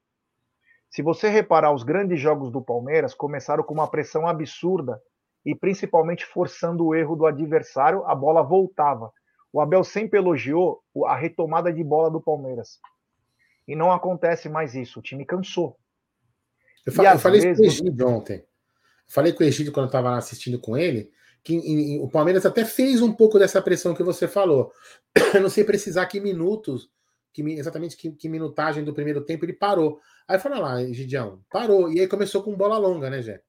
Se você reparar, os grandes jogos do Palmeiras começaram com uma pressão absurda e principalmente forçando o erro do adversário, a bola voltava. O Abel sempre elogiou a retomada de bola do Palmeiras. E não acontece mais isso. O time cansou. Eu, fa eu falei vezes... com o Egídio ontem. Falei com o Egídio quando eu estava assistindo com ele, que em, em, o Palmeiras até fez um pouco dessa pressão que você falou. Eu não sei precisar que minutos, que, exatamente que, que, minutagem do primeiro tempo ele parou. Aí fala lá, Egidião, parou. E aí começou com bola longa, né, Jé?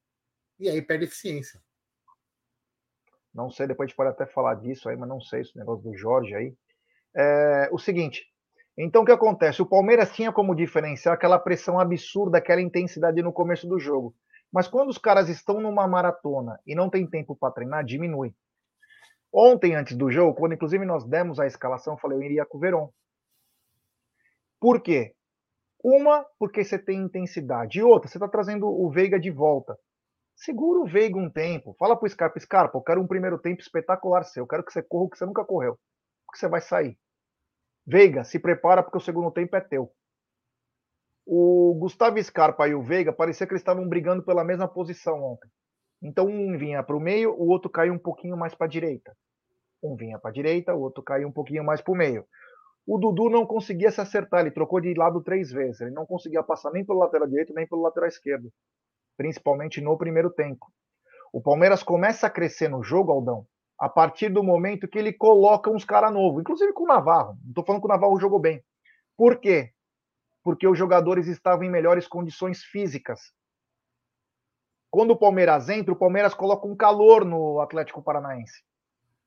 e aí perde eficiência. Não sei, depois a gente pode até falar disso aí, mas não sei esse negócio do Jorge aí. É, o seguinte, então o que acontece? O Palmeiras tinha como diferencial aquela pressão absurda, aquela intensidade no começo do jogo. Mas quando os caras estão numa maratona e não tem tempo para treinar, diminui. Ontem, antes do jogo, quando inclusive nós demos a escalação, eu falei, eu iria com o Verón. Por quê? Uma, porque você tem intensidade. E outra, você está trazendo o Veiga de volta. Segura o Veiga um tempo. Fala pro Scarpa, Scarpa, eu quero um primeiro tempo espetacular seu. Eu quero que você corra o que você nunca correu. Porque você vai sair. Veiga, se prepara porque o segundo tempo é teu. O Gustavo Scarpa e o Veiga parecia que eles estavam brigando pela mesma posição ontem. Então um vinha para o meio, o outro caiu um pouquinho mais para a direita. Um vinha para a direita, o outro caiu um pouquinho mais para o meio. O Dudu não conseguia se acertar, ele trocou de lado três vezes. Ele não conseguia passar nem pelo lateral direito, nem pelo lateral esquerdo principalmente no primeiro tempo. O Palmeiras começa a crescer no jogo, Aldão, a partir do momento que ele coloca uns caras novos, inclusive com o Navarro. Não estou falando que o Navarro jogou bem. Por quê? Porque os jogadores estavam em melhores condições físicas. Quando o Palmeiras entra, o Palmeiras coloca um calor no Atlético Paranaense.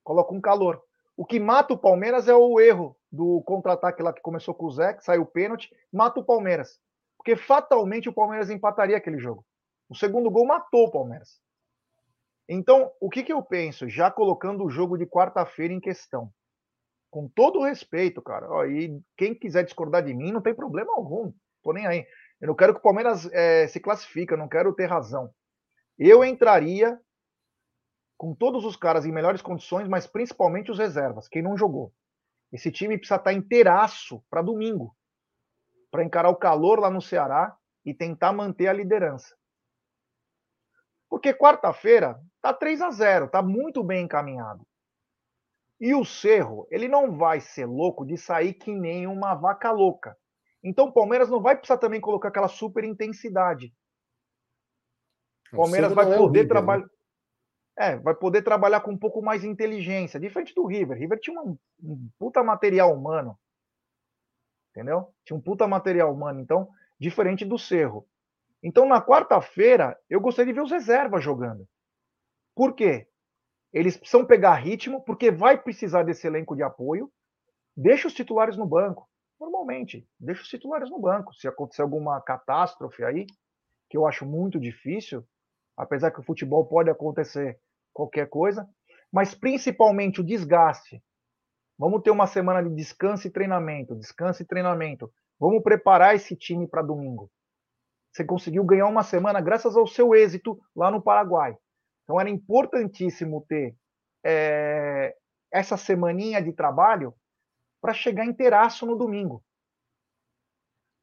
Coloca um calor. O que mata o Palmeiras é o erro do contra-ataque lá que começou com o Zé, que saiu o pênalti, mata o Palmeiras. Porque fatalmente o Palmeiras empataria aquele jogo. O segundo gol matou o Palmeiras. Então, o que, que eu penso? Já colocando o jogo de quarta-feira em questão. Com todo o respeito, cara. Ó, e quem quiser discordar de mim, não tem problema algum. Tô nem aí. Eu não quero que o Palmeiras é, se classifique, eu não quero ter razão. Eu entraria com todos os caras em melhores condições, mas principalmente os reservas, quem não jogou. Esse time precisa estar inteiraço para domingo, para encarar o calor lá no Ceará e tentar manter a liderança. Porque quarta-feira tá 3 a 0, tá muito bem encaminhado. E o Cerro, ele não vai ser louco de sair que nem uma vaca louca. Então o Palmeiras não vai precisar também colocar aquela super intensidade. O Palmeiras vai é poder é trabalhar. Né? É, vai poder trabalhar com um pouco mais de inteligência, diferente do River. River tinha um, um puta material humano. Entendeu? Tinha um puta material humano. Então, diferente do Cerro. Então, na quarta-feira, eu gostaria de ver os reservas jogando. Por quê? Eles precisam pegar ritmo, porque vai precisar desse elenco de apoio. Deixa os titulares no banco. Normalmente, deixa os titulares no banco. Se acontecer alguma catástrofe aí, que eu acho muito difícil, apesar que o futebol pode acontecer qualquer coisa, mas principalmente o desgaste. Vamos ter uma semana de descanso e treinamento, descanso e treinamento. Vamos preparar esse time para domingo. Você conseguiu ganhar uma semana graças ao seu êxito lá no Paraguai. Então era importantíssimo ter é, essa semaninha de trabalho para chegar inteiraço no domingo.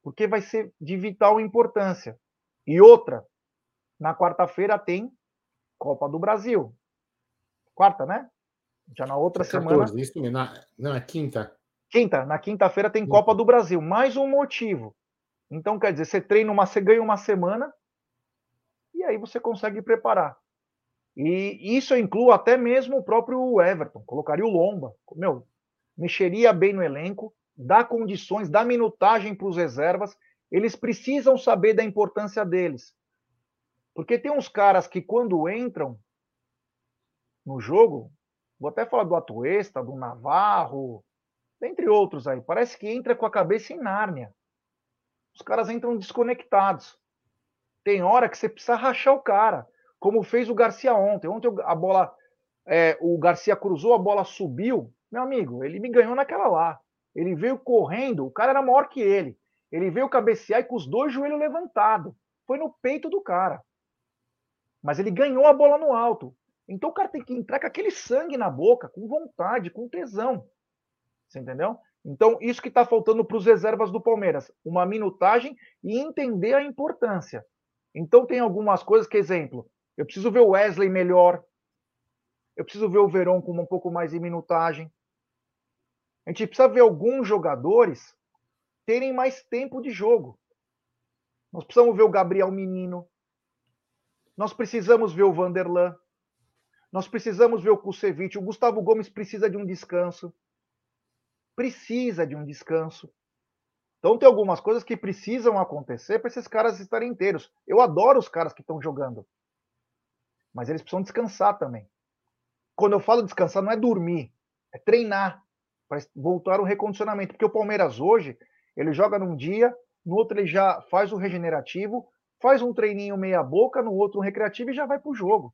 Porque vai ser de vital importância. E outra, na quarta-feira tem Copa do Brasil. Quarta, né? Já na outra é 14, semana. Isso, na, não, é quinta. Quinta, na quinta-feira tem Copa do Brasil. Mais um motivo então, quer dizer, você treina uma, você ganha uma semana e aí você consegue preparar. E isso inclui até mesmo o próprio Everton, colocaria o Lomba. Meu, mexeria bem no elenco, dá condições, dá minutagem para os reservas. Eles precisam saber da importância deles. Porque tem uns caras que quando entram no jogo, vou até falar do Atuesta, do Navarro, entre outros aí, parece que entra com a cabeça em Nárnia os caras entram desconectados. Tem hora que você precisa rachar o cara, como fez o Garcia ontem. Ontem a bola, é, o Garcia cruzou, a bola subiu. Meu amigo, ele me ganhou naquela lá. Ele veio correndo, o cara era maior que ele. Ele veio cabecear e com os dois joelhos levantados. Foi no peito do cara. Mas ele ganhou a bola no alto. Então o cara tem que entrar com aquele sangue na boca, com vontade, com tesão. Você entendeu? Então, isso que está faltando para os reservas do Palmeiras, uma minutagem e entender a importância. Então, tem algumas coisas que, exemplo, eu preciso ver o Wesley melhor, eu preciso ver o Verón com um pouco mais de minutagem. A gente precisa ver alguns jogadores terem mais tempo de jogo. Nós precisamos ver o Gabriel Menino. Nós precisamos ver o Vanderlan. Nós precisamos ver o Kusevich. O Gustavo Gomes precisa de um descanso precisa de um descanso. Então tem algumas coisas que precisam acontecer para esses caras estarem inteiros. Eu adoro os caras que estão jogando. mas eles precisam descansar também. Quando eu falo descansar, não é dormir, é treinar para voltar o recondicionamento, porque o Palmeiras hoje ele joga num dia, no outro ele já faz o regenerativo, faz um treininho meia boca, no outro um recreativo e já vai para o jogo.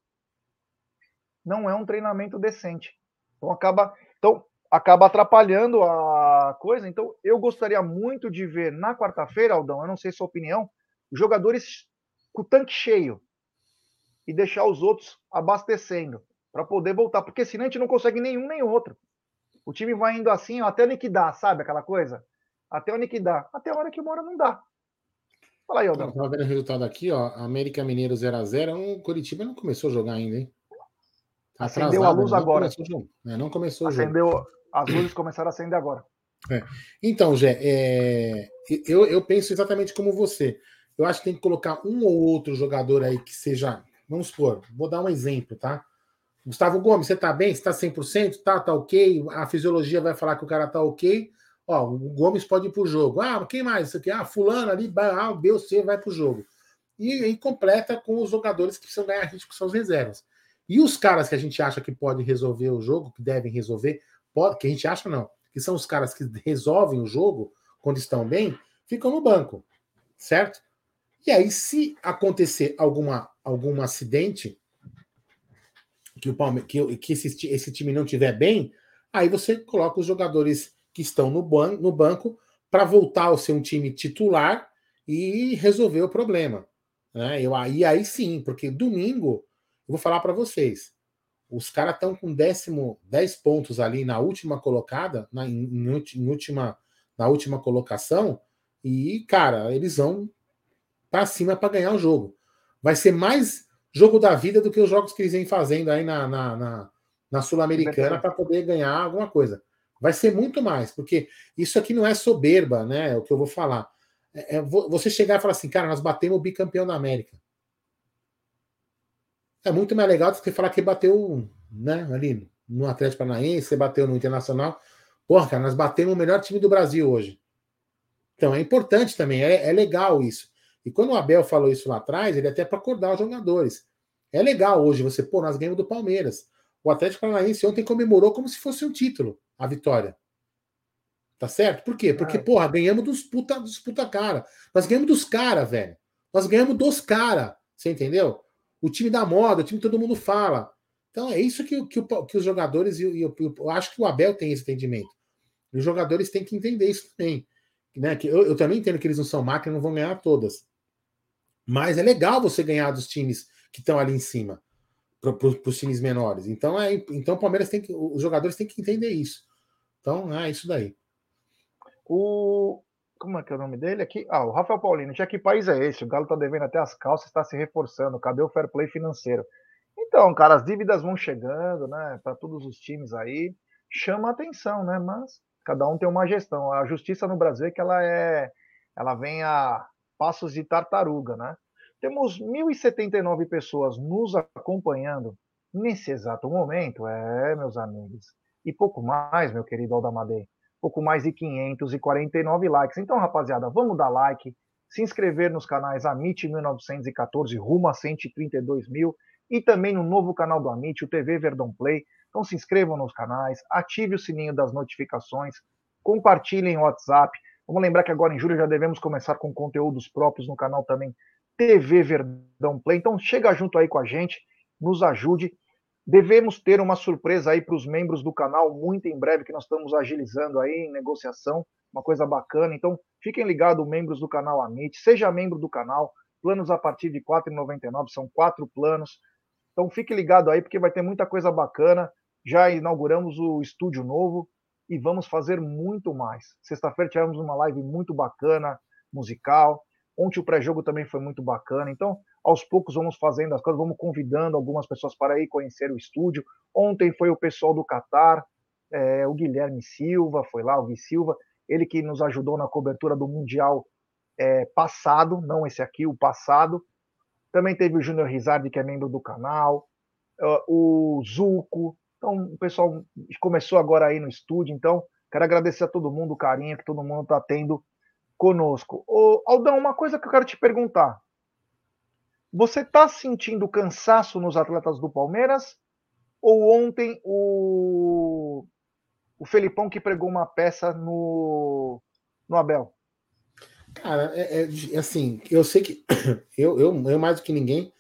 Não é um treinamento decente. Então acaba, então acaba atrapalhando a coisa. Então eu gostaria muito de ver na quarta-feira, Aldão, eu não sei sua opinião, jogadores com o tanque cheio e deixar os outros abastecendo para poder voltar, porque senão a gente não consegue nenhum nem outro. O time vai indo assim, ó, até liquidar, sabe aquela coisa? Até o liquidar. Até a hora que mora não dá. Fala aí, Aldão. Estava vendo o resultado aqui, ó. América Mineiro 0x0. O Curitiba não começou a jogar ainda, hein? Tá Acendeu a luz agora. Começou, é, não começou Acendeu, jogo. As luzes começaram a acender agora. É. Então, Jé, é... eu, eu penso exatamente como você. Eu acho que tem que colocar um ou outro jogador aí que seja. Vamos supor, vou dar um exemplo, tá? Gustavo Gomes, você tá bem? Você tá 100%? Tá, tá ok? A fisiologia vai falar que o cara tá ok. Ó, o Gomes pode ir pro jogo. Ah, quem mais? Isso aqui? Ah, fulano ali, ah, o B ou C vai pro jogo. E aí completa com os jogadores que precisam ganhar ritmo, que são os reservas. E os caras que a gente acha que podem resolver o jogo, que devem resolver, pode, que a gente acha não, que são os caras que resolvem o jogo quando estão bem, ficam no banco, certo? E aí, se acontecer alguma, algum acidente, que, o Palme que, que esse, esse time não tiver bem, aí você coloca os jogadores que estão no, ban no banco para voltar ao ser um time titular e resolver o problema. Né? Eu, aí, aí sim, porque domingo, vou falar para vocês, os caras estão com décimo, 10 pontos ali na última colocada, na, em, em, última, na última colocação, e, cara, eles vão para cima para ganhar o jogo. Vai ser mais jogo da vida do que os jogos que eles vêm fazendo aí na, na, na, na Sul-Americana para poder ganhar alguma coisa. Vai ser muito mais, porque isso aqui não é soberba, né? É o que eu vou falar. É, é você chegar e falar assim, cara, nós batemos o bicampeão da América. É muito mais legal do que falar que bateu né, ali no Atlético Paranaense, você bateu no Internacional. Porra, cara, nós batemos o melhor time do Brasil hoje. Então é importante também, é, é legal isso. E quando o Abel falou isso lá atrás, ele até para acordar os jogadores. É legal hoje você, pô, nós ganhamos do Palmeiras. O Atlético Paranaense ontem comemorou como se fosse um título, a vitória. Tá certo? Por quê? Porque, é. porra, ganhamos dos puta, dos puta cara. Nós ganhamos dos cara, velho. Nós ganhamos dos cara. Você entendeu? O time da moda, o time que todo mundo fala. Então é isso que, que, que os jogadores, e eu, eu, acho que o Abel tem esse entendimento. Os jogadores têm que entender isso também. Né? Que eu, eu também entendo que eles não são máquinas, não vão ganhar todas. Mas é legal você ganhar dos times que estão ali em cima, para os times menores. Então, é, então o Palmeiras tem que. Os jogadores têm que entender isso. Então, é isso daí. O. Como é que é o nome dele aqui? Ah, o Rafael Paulino. Já que país é esse? O Galo está devendo até as calças, está se reforçando. Cadê o fair play financeiro? Então, cara, as dívidas vão chegando, né? Para todos os times aí. Chama atenção, né? Mas cada um tem uma gestão. A justiça no Brasil é que ela é. Ela vem a passos de tartaruga, né? Temos 1.079 pessoas nos acompanhando nesse exato momento, é, meus amigos. E pouco mais, meu querido Aldamadei, pouco mais de 549 likes. Então, rapaziada, vamos dar like, se inscrever nos canais Amit 1914 rumo a 132 mil e também no novo canal do Amit, o TV Verdão Play. Então se inscrevam nos canais, ative o sininho das notificações, compartilhem o WhatsApp, Vamos lembrar que agora em julho já devemos começar com conteúdos próprios no canal também TV Verdão Play. Então chega junto aí com a gente, nos ajude. Devemos ter uma surpresa aí para os membros do canal muito em breve, que nós estamos agilizando aí em negociação, uma coisa bacana. Então fiquem ligados, membros do canal Amit, seja membro do canal, planos a partir de R$ 4,99, são quatro planos. Então fique ligado aí, porque vai ter muita coisa bacana. Já inauguramos o estúdio novo, e vamos fazer muito mais. Sexta-feira tivemos uma live muito bacana, musical. Ontem o pré-jogo também foi muito bacana. Então, aos poucos vamos fazendo as coisas, vamos convidando algumas pessoas para ir conhecer o estúdio. Ontem foi o pessoal do Catar, é, o Guilherme Silva, foi lá, o Gui Silva, ele que nos ajudou na cobertura do Mundial é, passado, não esse aqui, o passado. Também teve o Júnior Rizardi, que é membro do canal, o Zuco, então, o pessoal começou agora aí no estúdio, então quero agradecer a todo mundo o carinho que todo mundo está tendo conosco. Ô, Aldão, uma coisa que eu quero te perguntar. Você está sentindo cansaço nos atletas do Palmeiras? Ou ontem o, o Felipão que pregou uma peça no, no Abel? Cara, é, é, é assim, eu sei que eu, eu, eu, mais do que ninguém,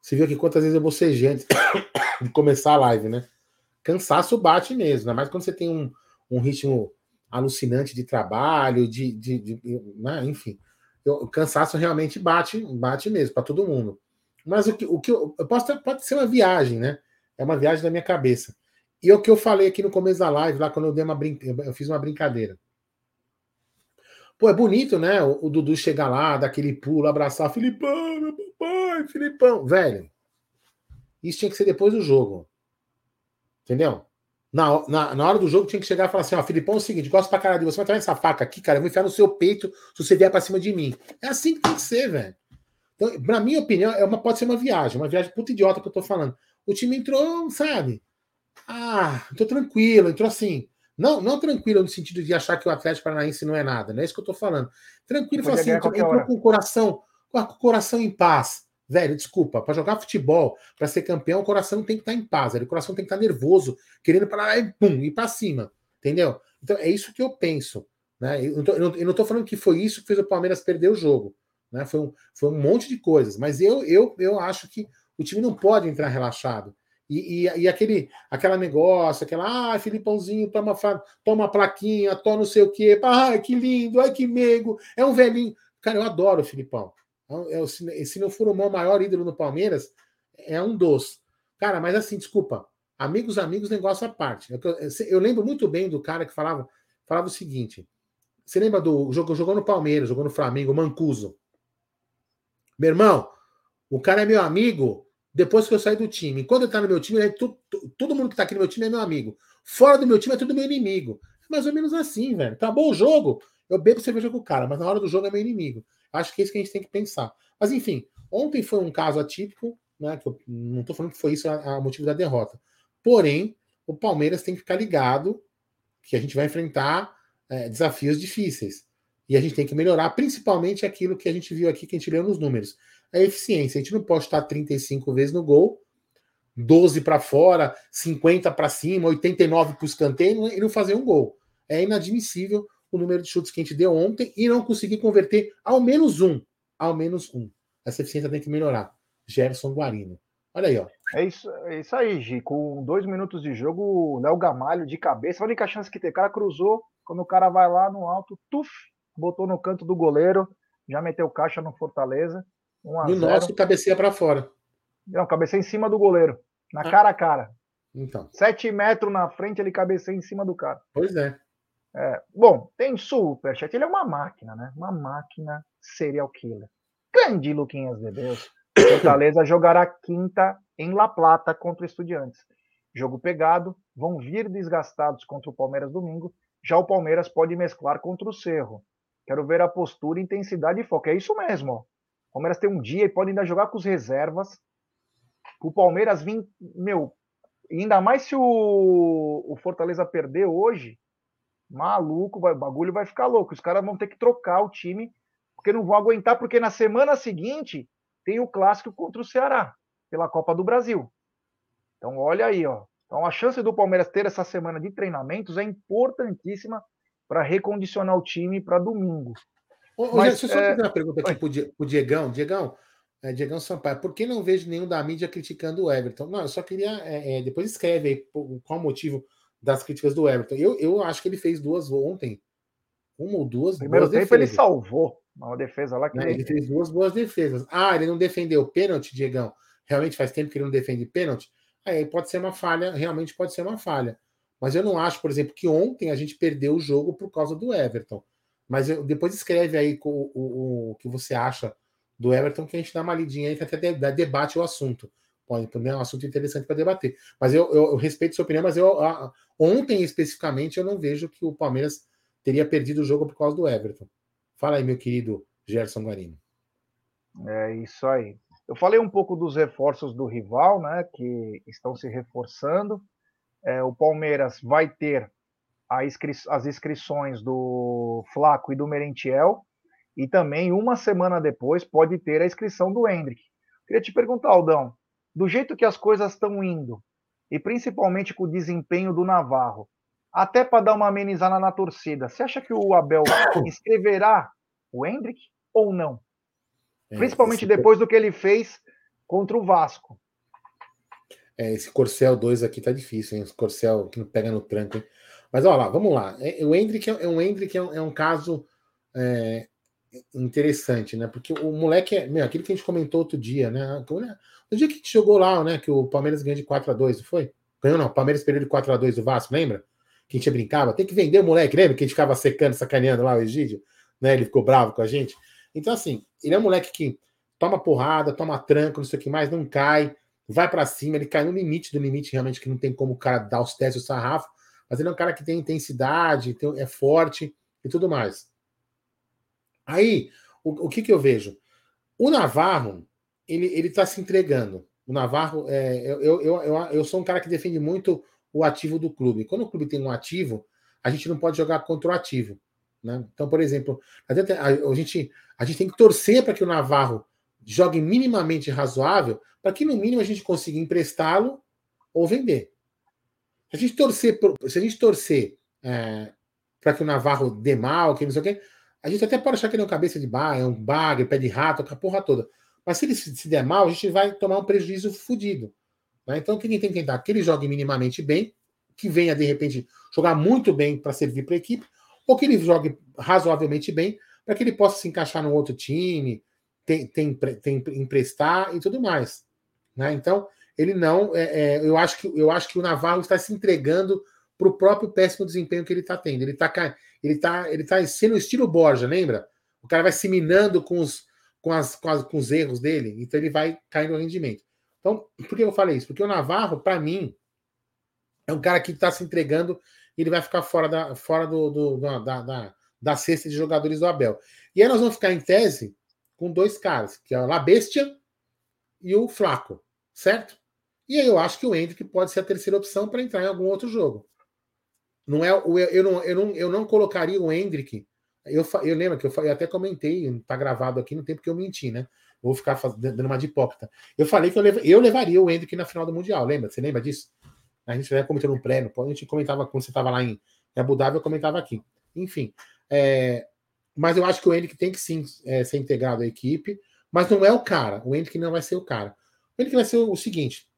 você viu aqui quantas vezes eu bocejei antes de começar a live, né? Cansaço bate mesmo, ainda mais quando você tem um, um ritmo alucinante de trabalho, de, de, de né? enfim. O cansaço realmente bate, bate mesmo para todo mundo. Mas o que, o que eu, eu posso ter, pode ser uma viagem, né? É uma viagem da minha cabeça. E é o que eu falei aqui no começo da live, lá quando eu dei uma brin... eu fiz uma brincadeira. Pô, é bonito, né? O, o Dudu chegar lá, dar aquele pulo, abraçar Filipão, meu papai, Filipão. Velho, isso tinha que ser depois do jogo. Entendeu? Na, na, na hora do jogo tinha que chegar e falar assim: ó, Filipão, é o seguinte, gosto pra caralho de você, mas tá essa faca aqui, cara, eu vou enfiar no seu peito se você vier pra cima de mim. É assim que tem que ser, velho. Então, na minha opinião, é uma, pode ser uma viagem, uma viagem puta idiota que eu tô falando. O time entrou, sabe? Ah, entrou tranquilo, entrou assim. Não, não tranquilo no sentido de achar que o Atlético Paranaense não é nada, não é isso que eu tô falando. Tranquilo, falou assim, entrou, entrou com o coração, com o coração em paz. Velho, desculpa, para jogar futebol, para ser campeão, o coração tem que estar tá em paz, velho. o coração tem que estar tá nervoso, querendo parar e pum, ir para cima, entendeu? Então é isso que eu penso. Né? Eu, não estou falando que foi isso que fez o Palmeiras perder o jogo. Né? Foi, um, foi um monte de coisas, mas eu, eu, eu acho que o time não pode entrar relaxado. E, e, e, aquele aquela negócio, aquela, ah, Filipãozinho, toma, toma plaquinha, toma não sei o quê, ai, que lindo, ai, que meigo, é um velhinho. Cara, eu adoro o Filipão. É, é, se não for o meu maior ídolo no Palmeiras, é um dos. Cara, mas assim, desculpa, amigos, amigos, negócio à parte. Eu, eu lembro muito bem do cara que falava, falava o seguinte: você lembra do jogo jogou no Palmeiras, jogou no Flamengo, Mancuso? Meu irmão, o cara é meu amigo depois que eu saí do time. Quando ele tá no meu time, tu, todo mundo que tá aqui no meu time é meu amigo. Fora do meu time é tudo meu inimigo. É mais ou menos assim, velho. Acabou o jogo, eu bebo cerveja com o cara, mas na hora do jogo é meu inimigo. Acho que é isso que a gente tem que pensar. Mas enfim, ontem foi um caso atípico, né? Que eu não estou falando que foi isso a motivo da derrota. Porém, o Palmeiras tem que ficar ligado que a gente vai enfrentar é, desafios difíceis. E a gente tem que melhorar, principalmente aquilo que a gente viu aqui, que a gente leu nos números. A eficiência. A gente não pode estar 35 vezes no gol, 12 para fora, 50 para cima, 89 para o escanteio e não fazer um gol. É inadmissível o número de chutes que a gente deu ontem e não conseguir converter ao menos um. Ao menos um. Essa eficiência tem que melhorar. Gerson Guarino. Olha aí, ó. É isso, é isso aí, Gi. Com dois minutos de jogo, o Léo Gamalho de cabeça. A única chance que tem, o cara cruzou. Quando o cara vai lá no alto, tuf, botou no canto do goleiro, já meteu caixa no Fortaleza. no nosso, cabeceia para fora. Não, cabeceia em cima do goleiro, na ah. cara a cara. Então. Sete metros na frente, ele cabeceia em cima do cara. Pois é. É bom, tem superchat. Ele é uma máquina, né? Uma máquina serial killer. Grande Luquinhas de Deus. Fortaleza jogará quinta em La Plata contra o Estudiantes. Jogo pegado, vão vir desgastados contra o Palmeiras domingo. Já o Palmeiras pode mesclar contra o Cerro. Quero ver a postura, intensidade e foco. É isso mesmo. Ó. O Palmeiras tem um dia e pode ainda jogar com os reservas. O Palmeiras vir, meu, ainda mais se o, o Fortaleza perder hoje, maluco, vai, o bagulho vai ficar louco. Os caras vão ter que trocar o time, porque não vão aguentar, porque na semana seguinte tem o clássico contra o Ceará, pela Copa do Brasil. Então, olha aí, ó. Então, a chance do Palmeiras ter essa semana de treinamentos é importantíssima para recondicionar o time para domingo. Ô, Mas, deixa eu só é... fazer uma pergunta aqui para o Diegão. Diegão, é, Diegão Sampaio, por que não vejo nenhum da mídia criticando o Everton? Não, eu só queria. É, é, depois escreve aí qual o motivo das críticas do Everton. Eu, eu acho que ele fez duas ontem. Uma ou duas. Primeiro tempo defesas. ele salvou uma defesa lá que. Não, ele fez duas boas defesas. Ah, ele não defendeu o pênalti, Diegão. Realmente faz tempo que ele não defende pênalti. Aí pode ser uma falha, realmente pode ser uma falha. Mas eu não acho, por exemplo, que ontem a gente perdeu o jogo por causa do Everton. Mas eu, depois escreve aí o, o, o, que você acha do Everton, que a gente dá uma lidinha aí, que até debate o assunto. Pode, também é um assunto interessante para debater. Mas eu, eu, eu, respeito sua opinião, mas eu, a, ontem especificamente eu não vejo que o Palmeiras teria perdido o jogo por causa do Everton. Fala aí, meu querido Gerson Guarino. É isso aí. Eu falei um pouco dos reforços do rival, né, que estão se reforçando. É, o Palmeiras vai ter inscri as inscrições do Flaco e do Merentiel, e também uma semana depois pode ter a inscrição do Hendrick. Queria te perguntar, Aldão, do jeito que as coisas estão indo, e principalmente com o desempenho do Navarro, até para dar uma amenizada na torcida, você acha que o Abel inscreverá o Hendrick ou não? É, principalmente depois do que ele fez contra o Vasco. É, esse Corcel 2 aqui tá difícil, hein? Esse Corcel que não pega no tranco, hein? Mas olha lá, vamos lá. É, o Hendrick é, um Hendrick é um, é um caso é, interessante, né? Porque o moleque é, meu, aquilo que a gente comentou outro dia, né? No dia que a gente jogou lá, né? Que o Palmeiras ganhou de 4 a 2 não foi? Ganhou não, o Palmeiras perdeu de 4 a 2 do Vasco, lembra? Que a gente brincava, tem que vender o moleque, lembra? Que a gente ficava secando, sacaneando lá o Egídio, né? Ele ficou bravo com a gente. Então, assim, ele é um moleque que toma porrada, toma tranco, não sei o que mais, não cai, vai para cima, ele cai no limite do limite, realmente, que não tem como o cara dar os testes, o sarrafo, mas ele é um cara que tem intensidade, é forte e tudo mais. Aí, o, o que, que eu vejo? O Navarro, ele, ele tá se entregando. O Navarro, é, eu, eu, eu, eu sou um cara que defende muito o ativo do clube. Quando o clube tem um ativo, a gente não pode jogar contra o ativo. Né? Então, por exemplo, a gente, a gente tem que torcer para que o Navarro jogue minimamente razoável, para que no mínimo a gente consiga emprestá-lo ou vender. Se a gente torcer, se a gente torcer é, para que o Navarro dê mal, que não sei o quê, a gente até pode achar que ele é um cabeça de bar, é um bagre, pé de rato, a porra toda. Mas se ele se der mal, a gente vai tomar um prejuízo fodido. Né? Então, o que a gente tem que tentar? Que ele jogue minimamente bem, que venha, de repente, jogar muito bem para servir para a equipe, ou que ele jogue razoavelmente bem, para que ele possa se encaixar num outro time, tem, tem, tem emprestar e tudo mais. Né? Então, ele não. É, é, eu, acho que, eu acho que o Navarro está se entregando para o próprio péssimo desempenho que ele está tendo. Ele está ele tá, ele tá sendo estilo Borja, lembra? O cara vai se minando com os, com, as, com, as, com os erros dele, então ele vai cair no rendimento. Então, por que eu falei isso? Porque o Navarro, para mim, é um cara que está se entregando e ele vai ficar fora da, fora do, do da, da, da cesta de jogadores do Abel. E aí nós vamos ficar em tese com dois caras, que é o La Bestia e o Flaco, certo? E aí eu acho que o Hendrick pode ser a terceira opção para entrar em algum outro jogo. Não é eu não, eu não, eu não colocaria o Hendrick. Eu, eu lembro que eu, eu até comentei, tá gravado aqui no tempo que eu menti, né? vou ficar dando uma de hipócrita. Eu falei que eu, lev, eu levaria o Hendrick na final do Mundial, lembra? Você lembra disso? A gente vai comentando um pré, a gente comentava quando você estava lá em, Abu Dhabi, eu comentava aqui. Enfim, é, mas eu acho que o Henrique tem que sim é, ser integrado à equipe, mas não é o cara. O Henrique não vai ser o cara. O Henrique vai ser o, seguinte: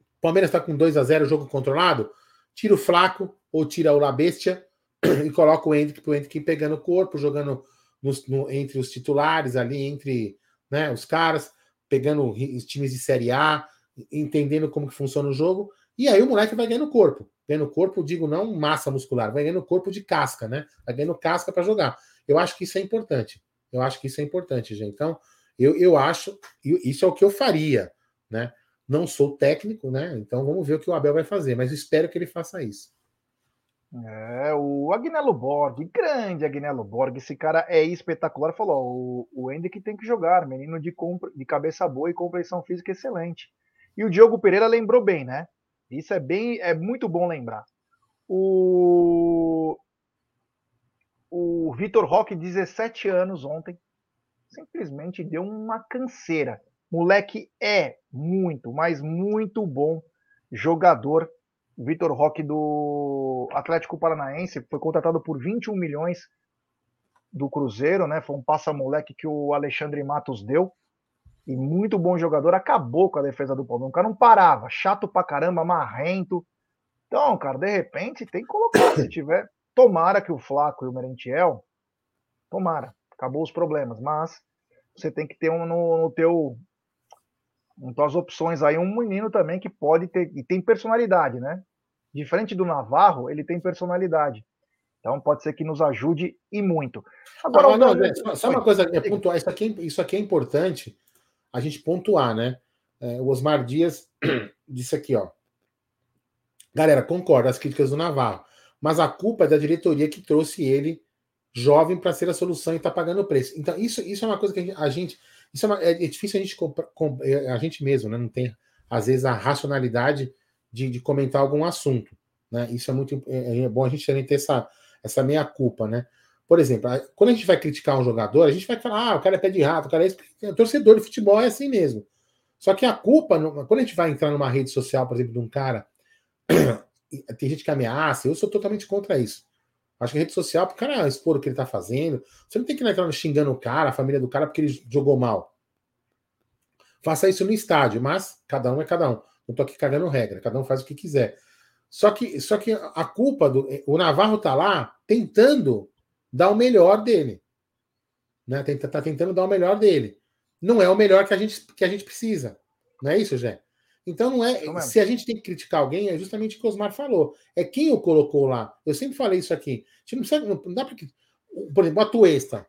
o Palmeiras está com 2 a 0 jogo controlado, tira o Flaco ou tira o La Bestia e coloca o para o Henrique pegando o corpo, jogando nos, no, entre os titulares ali, entre né, os caras, pegando os times de Série A, entendendo como que funciona o jogo, e aí o moleque vai ganhando corpo. Ganhando corpo, digo não massa muscular, vai ganhando corpo de casca, né? Vai ganhando casca para jogar. Eu acho que isso é importante. Eu acho que isso é importante, gente. Então, eu, eu acho, isso é o que eu faria, né? Não sou técnico, né? Então vamos ver o que o Abel vai fazer, mas espero que ele faça isso. É, o Agnello Borg, grande Agnello Borg, esse cara é espetacular. Falou: ó, o, o Hendrick tem que jogar, menino de, de cabeça boa e compreensão física excelente. E o Diogo Pereira lembrou bem, né? Isso é bem, é muito bom lembrar. O, o Vitor Roque, 17 anos ontem, simplesmente deu uma canseira. Moleque é muito, mas muito bom jogador. Vitor Roque do Atlético Paranaense foi contratado por 21 milhões do Cruzeiro, né? Foi um passa-moleque que o Alexandre Matos deu e muito bom jogador, acabou com a defesa do Palmeiras. O cara não parava, chato pra caramba, marrento. Então, cara, de repente tem que colocar. Se tiver, tomara que o Flaco e o Merentiel, tomara, acabou os problemas. Mas você tem que ter um no, no teu, em tuas opções aí um menino também que pode ter e tem personalidade, né? Diferente do Navarro, ele tem personalidade. Então pode ser que nos ajude e muito. Agora, não, não, só, só uma coisa é pontuar, isso aqui, isso aqui é importante a gente pontuar, né? É, o Osmar Dias disse aqui, ó. Galera, concordo, as críticas do Navarro, mas a culpa é da diretoria que trouxe ele jovem para ser a solução e está pagando o preço. Então, isso, isso é uma coisa que a gente. Isso é, uma, é, é difícil a gente, é, a gente mesmo, né? Não tem, às vezes, a racionalidade de, de comentar algum assunto. Né? Isso é muito é, é bom a gente também ter essa, essa meia culpa, né? por exemplo, quando a gente vai criticar um jogador, a gente vai falar, ah, o cara é pé de rato, o cara é. Torcedor de futebol é assim mesmo. Só que a culpa, quando a gente vai entrar numa rede social, por exemplo, de um cara, tem gente que ameaça, eu sou totalmente contra isso. Acho que a rede social, pro cara expor o que ele tá fazendo, você não tem que ir naquela xingando o cara, a família do cara, porque ele jogou mal. Faça isso no estádio, mas cada um é cada um. Não tô aqui cagando regra, cada um faz o que quiser. Só que, só que a culpa do. O Navarro tá lá tentando dar o melhor dele. Né? Tá tentando dar o melhor dele. Não é o melhor que a gente, que a gente precisa. Não é isso, Jé? Então não é. Não se a gente tem que criticar alguém, é justamente o que o Osmar falou. É quem o colocou lá. Eu sempre falei isso aqui. A gente não, precisa, não dá para. Por exemplo, o Atuesta.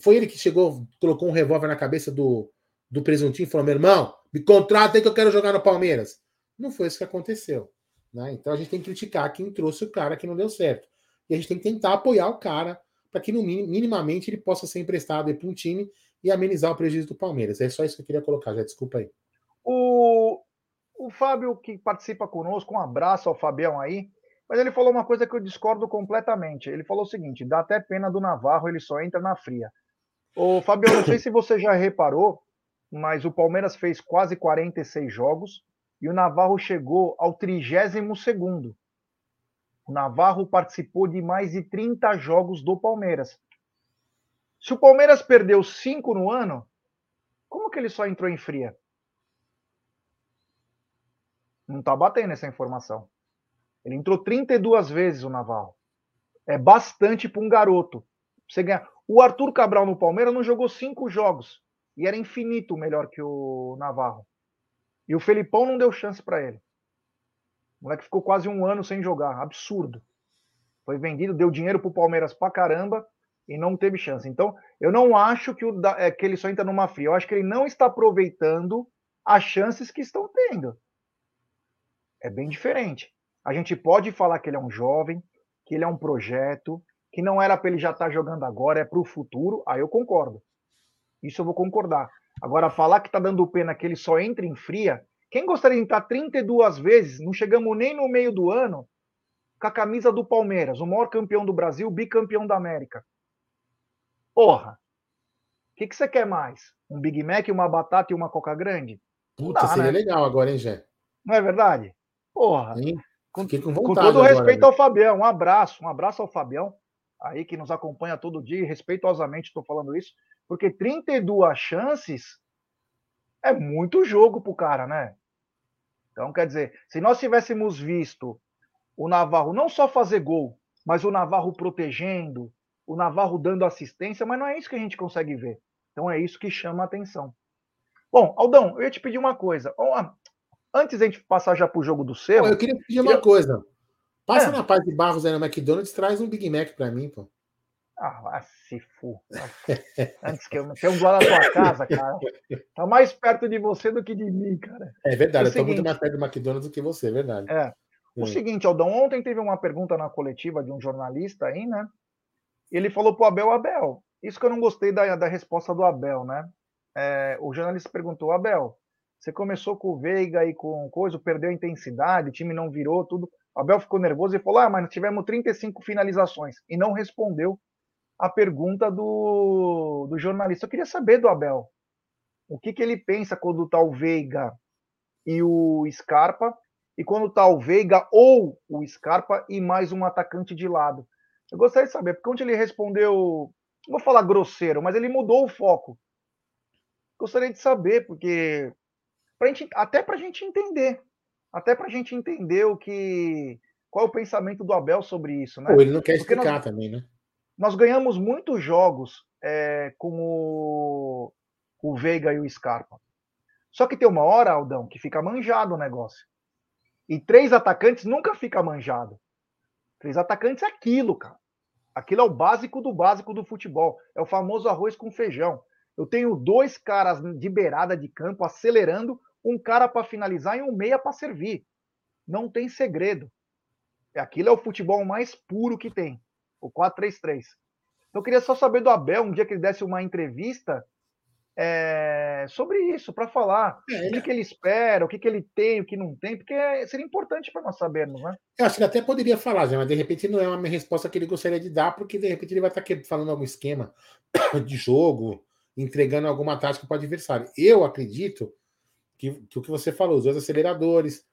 Foi ele que chegou, colocou um revólver na cabeça do, do presuntinho e falou: meu irmão, me contrata aí que eu quero jogar no Palmeiras. Não foi isso que aconteceu. Né? Então a gente tem que criticar quem trouxe o cara que não deu certo. E a gente tem que tentar apoiar o cara para que, no minimamente, ele possa ser emprestado para um time e amenizar o prejuízo do Palmeiras. É só isso que eu queria colocar, já desculpa aí. O, o Fábio, que participa conosco, um abraço ao Fabião aí, mas ele falou uma coisa que eu discordo completamente. Ele falou o seguinte: dá até pena do Navarro, ele só entra na fria. Ô, Fabião, não sei se você já reparou, mas o Palmeiras fez quase 46 jogos e o Navarro chegou ao 32 segundo. O Navarro participou de mais de 30 jogos do Palmeiras. Se o Palmeiras perdeu 5 no ano, como que ele só entrou em fria? Não está batendo essa informação. Ele entrou 32 vezes o Navarro. É bastante para um garoto. Você ganhar. O Arthur Cabral no Palmeiras não jogou cinco jogos e era infinito melhor que o Navarro. E o Felipão não deu chance para ele. O moleque ficou quase um ano sem jogar. Absurdo. Foi vendido, deu dinheiro pro Palmeiras pra caramba e não teve chance. Então, eu não acho que, o, é, que ele só entra numa fria. Eu acho que ele não está aproveitando as chances que estão tendo. É bem diferente. A gente pode falar que ele é um jovem, que ele é um projeto, que não era para ele já estar tá jogando agora, é para o futuro. Aí eu concordo. Isso eu vou concordar. Agora, falar que está dando pena que ele só entra em fria. Quem gostaria de entrar 32 vezes, não chegamos nem no meio do ano, com a camisa do Palmeiras, o maior campeão do Brasil, bicampeão da América. Porra! O que, que você quer mais? Um Big Mac, uma batata e uma Coca Grande? Puta, seria né? legal agora, hein, Jé? Não é verdade? Porra. Com, com, com, todo agora, respeito ao Fabião, um abraço, um abraço ao Fabião, aí que nos acompanha todo dia, respeitosamente estou falando isso, porque 32 chances é muito jogo pro cara, né? Então, quer dizer, se nós tivéssemos visto o Navarro não só fazer gol, mas o Navarro protegendo, o Navarro dando assistência, mas não é isso que a gente consegue ver. Então é isso que chama a atenção. Bom, Aldão, eu ia te pedir uma coisa. Antes da gente passar já pro jogo do Cerro. Eu queria pedir uma coisa. Passa é. na paz de Barros aí no McDonald's traz um Big Mac para mim, pô. Ah, se for. Antes que eu tenha um lá na tua casa, cara. Tá mais perto de você do que de mim, cara. É verdade, é eu seguinte, tô muito mais perto do McDonald's do que você, é verdade. É. O seguinte, Aldão, ontem teve uma pergunta na coletiva de um jornalista aí, né? Ele falou pro Abel, Abel, isso que eu não gostei da, da resposta do Abel, né? É, o jornalista perguntou, Abel, você começou com o Veiga e com coisa, perdeu a intensidade, o time não virou, tudo. O Abel ficou nervoso e falou: Ah, mas tivemos 35 finalizações. E não respondeu a pergunta do, do jornalista. Eu queria saber do Abel o que, que ele pensa quando tá o Veiga e o Scarpa, e quando tá o Veiga ou o Scarpa e mais um atacante de lado. Eu gostaria de saber, porque onde ele respondeu, vou falar grosseiro, mas ele mudou o foco. Gostaria de saber, porque pra gente, até para a gente entender, até para a gente entender o que, qual é o pensamento do Abel sobre isso, né? Pô, ele não quer explicar nós, também, né? Nós ganhamos muitos jogos é, com o, o Veiga e o Scarpa. Só que tem uma hora, Aldão, que fica manjado o negócio. E três atacantes nunca fica manjado. Três atacantes é aquilo, cara. Aquilo é o básico do básico do futebol. É o famoso arroz com feijão. Eu tenho dois caras de beirada de campo acelerando um cara para finalizar e um meia para servir. Não tem segredo. Aquilo é o futebol mais puro que tem, o 4-3-3. Então, eu queria só saber do Abel, um dia que ele desse uma entrevista, é, sobre isso, para falar é, o que, que, ele espera, o que, que ele tem, o que não tem, porque seria importante para nós sabermos, né? Eu acho que ele até poderia falar, mas de repente não é uma resposta que ele gostaria de dar, porque de repente ele vai estar tá falando algum esquema de jogo, entregando alguma tática para o adversário. Eu acredito que, que, o que você falou, os dois aceleradores,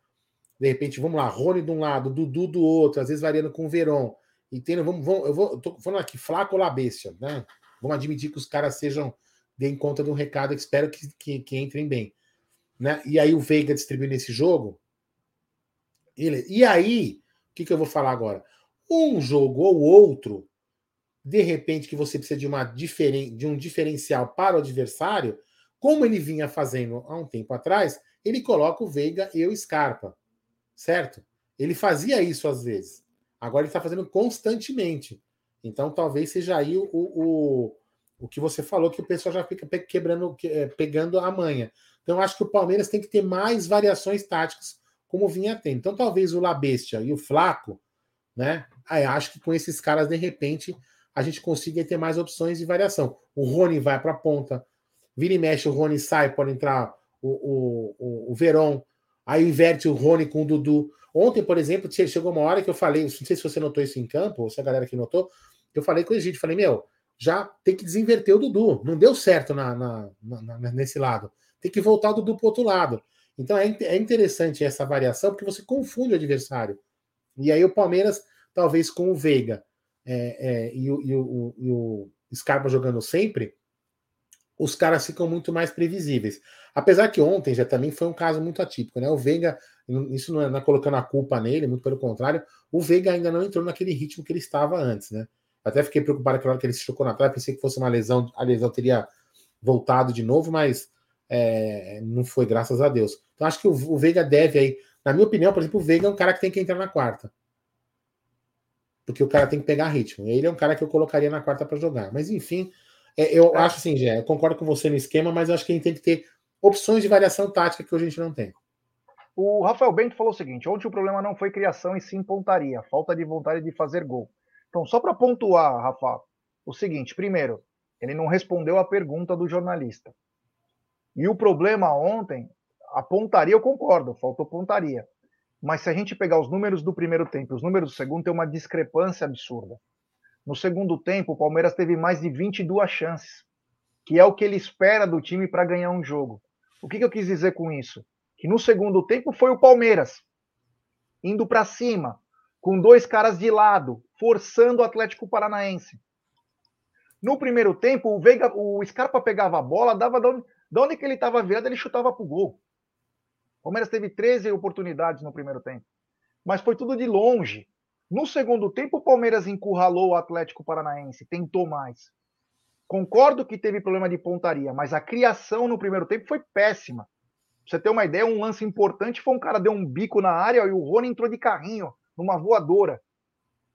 de repente, vamos lá, Rony de um lado, Dudu do outro, às vezes variando com o Veron. Entendo? Vamos, vamos, eu vou, tô falando aqui, Flaco ou Labestia, né? Vamos admitir que os caras sejam, deem conta de um recado, espero que, que, que entrem bem. Né? E aí o Veiga distribuindo esse jogo. Ele, e aí, o que, que eu vou falar agora? Um jogo ou outro, de repente, que você precisa de, uma diferen, de um diferencial para o adversário, como ele vinha fazendo há um tempo atrás, ele coloca o Veiga e o Scarpa. Certo? Ele fazia isso às vezes. Agora ele está fazendo constantemente. Então talvez seja aí o, o, o que você falou, que o pessoal já fica quebrando, é, pegando a manha. Então acho que o Palmeiras tem que ter mais variações táticas, como vinha tendo. Então talvez o Labestia e o Flaco, né? Aí, acho que com esses caras, de repente, a gente consiga ter mais opções de variação. O Rony vai para a ponta, vira e mexe, o Rony sai, pode entrar o, o, o, Veron, aí inverte o Rony com o Dudu. Ontem, por exemplo, chegou uma hora que eu falei, não sei se você notou isso em campo, ou se a galera aqui notou, eu falei com o Egito, falei, meu, já tem que desinverter o Dudu. Não deu certo na, na, na, nesse lado. Tem que voltar o Dudu para o outro lado. Então é, é interessante essa variação, porque você confunde o adversário. E aí o Palmeiras, talvez com o Veiga é, é, e, o, e, o, e o Scarpa jogando sempre, os caras ficam muito mais previsíveis. Apesar que ontem já também foi um caso muito atípico, né? O Veiga, isso não é, não é colocando a culpa nele, muito pelo contrário, o Veiga ainda não entrou naquele ritmo que ele estava antes, né? Até fiquei preocupado aquela hora que ele se chocou na trave, pensei que fosse uma lesão, a lesão teria voltado de novo, mas é, não foi, graças a Deus. Então acho que o, o Veiga deve aí, na minha opinião, por exemplo, o Veiga é um cara que tem que entrar na quarta. Porque o cara tem que pegar ritmo. Ele é um cara que eu colocaria na quarta para jogar. Mas enfim, é, eu é. acho assim, Gé, eu concordo com você no esquema, mas eu acho que a gente tem que ter opções de variação tática que hoje a gente não tem. O Rafael Bento falou o seguinte: ontem o problema não foi criação e sim pontaria, falta de vontade de fazer gol. Então, só para pontuar, Rafa, o seguinte: primeiro, ele não respondeu a pergunta do jornalista. E o problema ontem, a pontaria, eu concordo, faltou pontaria. Mas se a gente pegar os números do primeiro tempo e os números do segundo, tem uma discrepância absurda. No segundo tempo, o Palmeiras teve mais de 22 chances, que é o que ele espera do time para ganhar um jogo. O que, que eu quis dizer com isso? Que no segundo tempo foi o Palmeiras indo para cima, com dois caras de lado, forçando o Atlético Paranaense. No primeiro tempo, o, Veiga, o Scarpa pegava a bola, dava de onde, de onde que ele estava virado, ele chutava para o gol. O Palmeiras teve 13 oportunidades no primeiro tempo. Mas foi tudo de longe. No segundo tempo, o Palmeiras encurralou o Atlético Paranaense, tentou mais. Concordo que teve problema de pontaria, mas a criação no primeiro tempo foi péssima. Pra você ter uma ideia, um lance importante foi um cara deu um bico na área e o Rony entrou de carrinho, numa voadora.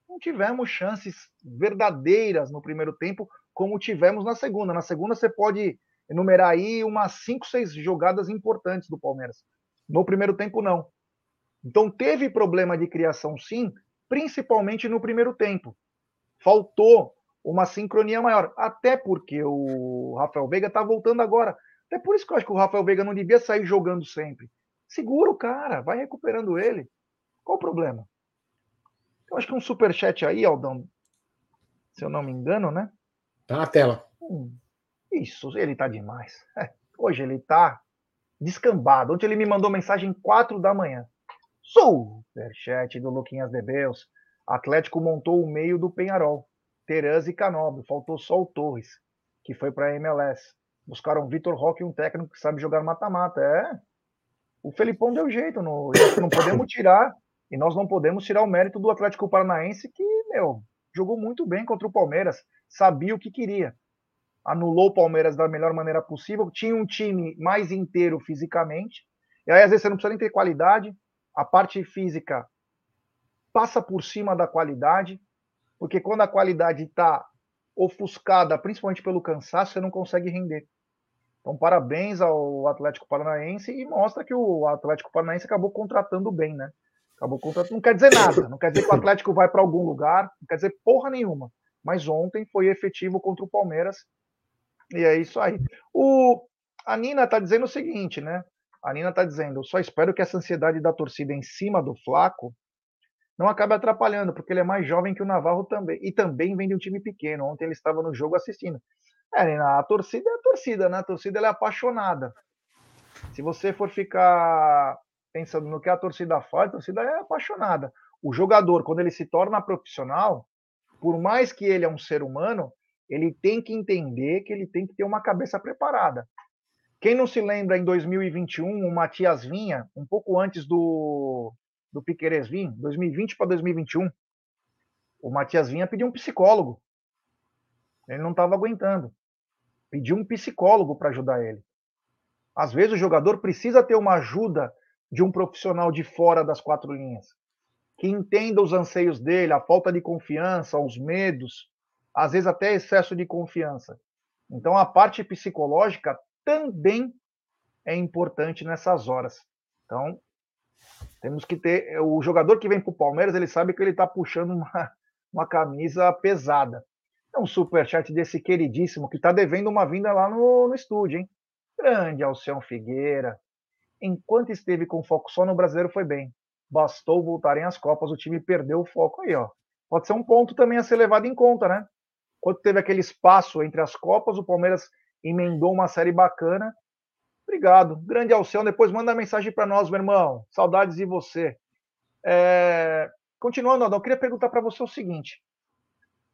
Não tivemos chances verdadeiras no primeiro tempo, como tivemos na segunda. Na segunda, você pode enumerar aí umas 5, 6 jogadas importantes do Palmeiras. No primeiro tempo, não. Então, teve problema de criação, sim, principalmente no primeiro tempo. Faltou uma sincronia maior, até porque o Rafael Veiga está voltando agora. Até por isso que eu acho que o Rafael Veiga não devia sair jogando sempre. Segura o cara, vai recuperando ele. Qual o problema? Eu acho que um superchat aí, Aldão, se eu não me engano, né? Tá na tela. Hum, isso, ele tá demais. É, hoje ele tá descambado. Ontem ele me mandou mensagem 4 da manhã. Superchat do Luquinhas de Beus. Atlético montou o meio do Penharol. Teraz e Canobre. Faltou só o Torres, que foi para a MLS. Buscaram Vitor Roque, um técnico que sabe jogar mata-mata. É. O Felipão deu jeito. No... Não podemos tirar. E nós não podemos tirar o mérito do Atlético Paranaense, que, meu, jogou muito bem contra o Palmeiras. Sabia o que queria. Anulou o Palmeiras da melhor maneira possível. Tinha um time mais inteiro fisicamente. E aí, às vezes, você não precisa nem ter qualidade a parte física passa por cima da qualidade, porque quando a qualidade está ofuscada, principalmente pelo cansaço, você não consegue render. Então, parabéns ao Atlético Paranaense e mostra que o Atlético Paranaense acabou contratando bem, né? Acabou contratando. Não quer dizer nada, não quer dizer que o Atlético vai para algum lugar, não quer dizer porra nenhuma. Mas ontem foi efetivo contra o Palmeiras E é isso aí. O, a Nina está dizendo o seguinte, né? A Nina está dizendo: só espero que essa ansiedade da torcida em cima do Flaco não acabe atrapalhando, porque ele é mais jovem que o Navarro também. E também vem de um time pequeno. Ontem ele estava no jogo assistindo. É, Nina, a torcida é a torcida, né? A torcida é apaixonada. Se você for ficar pensando no que a torcida faz, a torcida é apaixonada. O jogador, quando ele se torna profissional, por mais que ele é um ser humano, ele tem que entender que ele tem que ter uma cabeça preparada. Quem não se lembra em 2021, o Matias Vinha, um pouco antes do, do Piqueires vir, 2020 para 2021, o Matias Vinha pediu um psicólogo. Ele não estava aguentando. Pediu um psicólogo para ajudar ele. Às vezes o jogador precisa ter uma ajuda de um profissional de fora das quatro linhas, que entenda os anseios dele, a falta de confiança, os medos, às vezes até excesso de confiança. Então a parte psicológica também é importante nessas horas. Então temos que ter o jogador que vem para o Palmeiras, ele sabe que ele está puxando uma, uma camisa pesada. É um superchat desse queridíssimo que está devendo uma vinda lá no, no estúdio, hein? Grande Alcião Figueira. Enquanto esteve com foco só no brasileiro, foi bem. Bastou voltarem às Copas, o time perdeu o foco aí, ó. Pode ser um ponto também a ser levado em conta, né? Quando teve aquele espaço entre as Copas, o Palmeiras emendou uma série bacana. Obrigado. Grande Alceu. Depois manda mensagem para nós, meu irmão. Saudades de você. É... Continuando, Adão, eu queria perguntar para você o seguinte.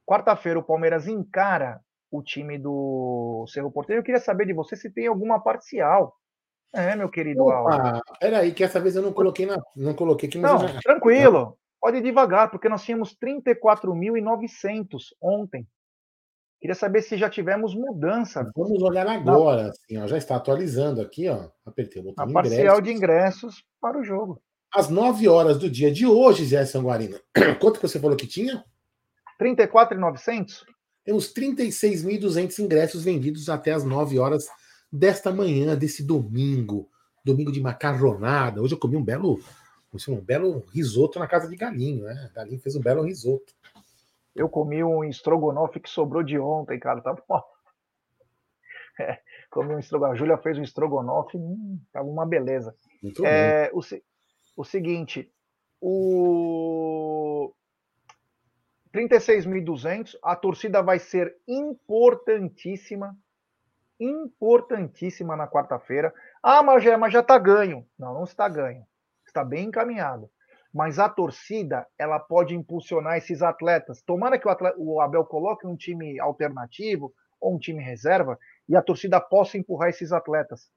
Quarta-feira o Palmeiras encara o time do Cerro Porteiro. Eu queria saber de você se tem alguma parcial. É, meu querido Opa, Peraí, que essa vez eu não coloquei na, não coloquei aqui. Não, já... tranquilo. Pode ir devagar, porque nós tínhamos 34.900 ontem. Queria saber se já tivemos mudança. Vamos olhar agora, na... assim, ó, já está atualizando aqui, ó. Apertei o botão. A parcial ingressos. de ingressos para o jogo. Às 9 horas do dia de hoje, Zé Sanguarina. Quanto que você falou que tinha? 34.900? Temos 36.200 ingressos vendidos até as 9 horas desta manhã, desse domingo. Domingo de macarronada. Hoje eu comi um belo, um belo risoto na casa de Galinho, né? Galinho fez um belo risoto. Eu comi um estrogonofe que sobrou de ontem, cara. Tá bom. É, comi um estrogonofe. A Júlia fez um estrogonofe, hum, tava uma beleza. Muito é, o, o seguinte, o 36.200, a torcida vai ser importantíssima, importantíssima na quarta-feira. Ah, mas já, mas já tá ganho. Não, não está ganho. Está bem encaminhado mas a torcida ela pode impulsionar esses atletas. Tomara que o, atleta, o, Abel coloque um time alternativo ou um time reserva e a torcida possa empurrar esses atletas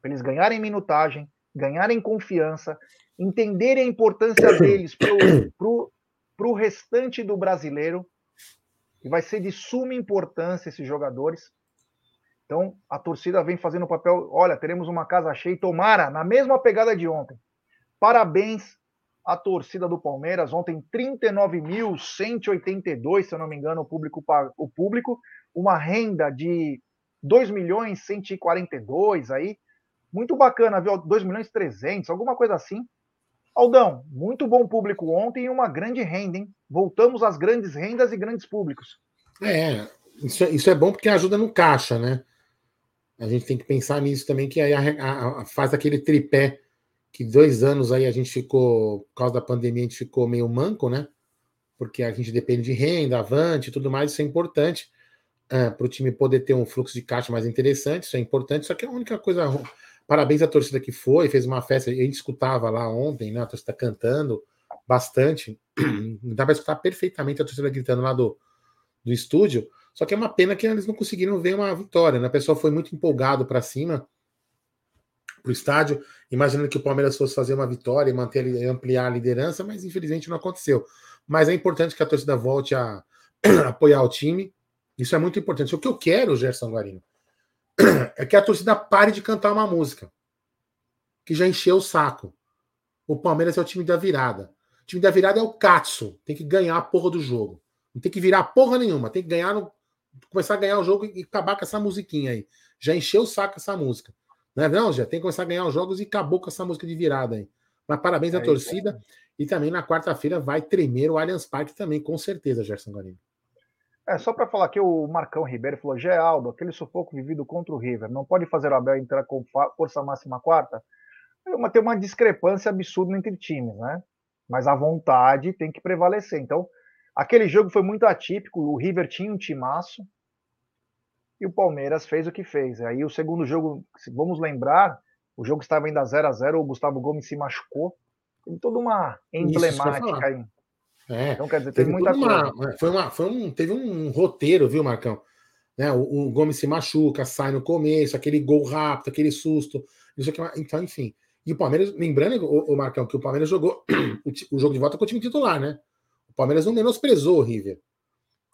para eles ganharem minutagem, ganharem confiança, entenderem a importância deles para o restante do brasileiro, e vai ser de suma importância esses jogadores. Então, a torcida vem fazendo o papel. Olha, teremos uma casa cheia, tomara, na mesma pegada de ontem. Parabéns a torcida do Palmeiras, ontem 39.182, se eu não me engano, o público, o público, uma renda de 2 milhões 142 aí, muito bacana, viu? 2 milhões 300, alguma coisa assim. Aldão, muito bom público ontem e uma grande renda, hein? Voltamos às grandes rendas e grandes públicos. É, isso, é, isso é bom porque ajuda no caixa, né? A gente tem que pensar nisso também, que aí a, a, a, faz aquele tripé que dois anos aí a gente ficou, por causa da pandemia, a gente ficou meio manco, né? Porque a gente depende de renda, avante e tudo mais, isso é importante é, para o time poder ter um fluxo de caixa mais interessante, isso é importante, só que a única coisa. Parabéns à torcida que foi, fez uma festa, a gente escutava lá ontem, né? A torcida cantando bastante, dá para escutar perfeitamente a torcida gritando lá do, do estúdio, só que é uma pena que eles não conseguiram ver uma vitória, né? A pessoa foi muito empolgado para cima para o estádio, imaginando que o Palmeiras fosse fazer uma vitória e manter ampliar a liderança, mas infelizmente não aconteceu. Mas é importante que a torcida volte a apoiar o time. Isso é muito importante. O que eu quero, Gerson Guarino, é que a torcida pare de cantar uma música que já encheu o saco. O Palmeiras é o time da virada. O time da virada é o Katsu. Tem que ganhar a porra do jogo. Não tem que virar porra nenhuma. Tem que ganhar no... começar a ganhar o jogo e acabar com essa musiquinha aí. Já encheu o saco essa música. Não é não, já tem que começar a ganhar os jogos e acabou com essa música de virada aí. Mas parabéns é à torcida. E também na quarta-feira vai tremer o Allianz Parque também, com certeza, Gerson Guarino. É, só para falar que o Marcão Ribeiro falou, Geraldo, aquele sufoco vivido contra o River, não pode fazer o Abel entrar com força máxima quarta? É tem uma discrepância absurda entre times, né? Mas a vontade tem que prevalecer. Então, aquele jogo foi muito atípico, o River tinha um timaço e o Palmeiras fez o que fez. Aí o segundo jogo, vamos lembrar, o jogo estava ainda 0 a 0 o Gustavo Gomes se machucou. Tem toda uma emblemática aí. É, então, quer dizer, teve, teve muita uma, coisa. Foi uma, foi um, teve um roteiro, viu, Marcão? Né, o, o, Gomes se machuca, sai no começo, aquele gol rápido, aquele susto. Então, enfim. E o Palmeiras, lembrando, o, o Marcão, que o Palmeiras jogou o, o, jogo de volta com o time titular, né? O Palmeiras não menosprezou o River.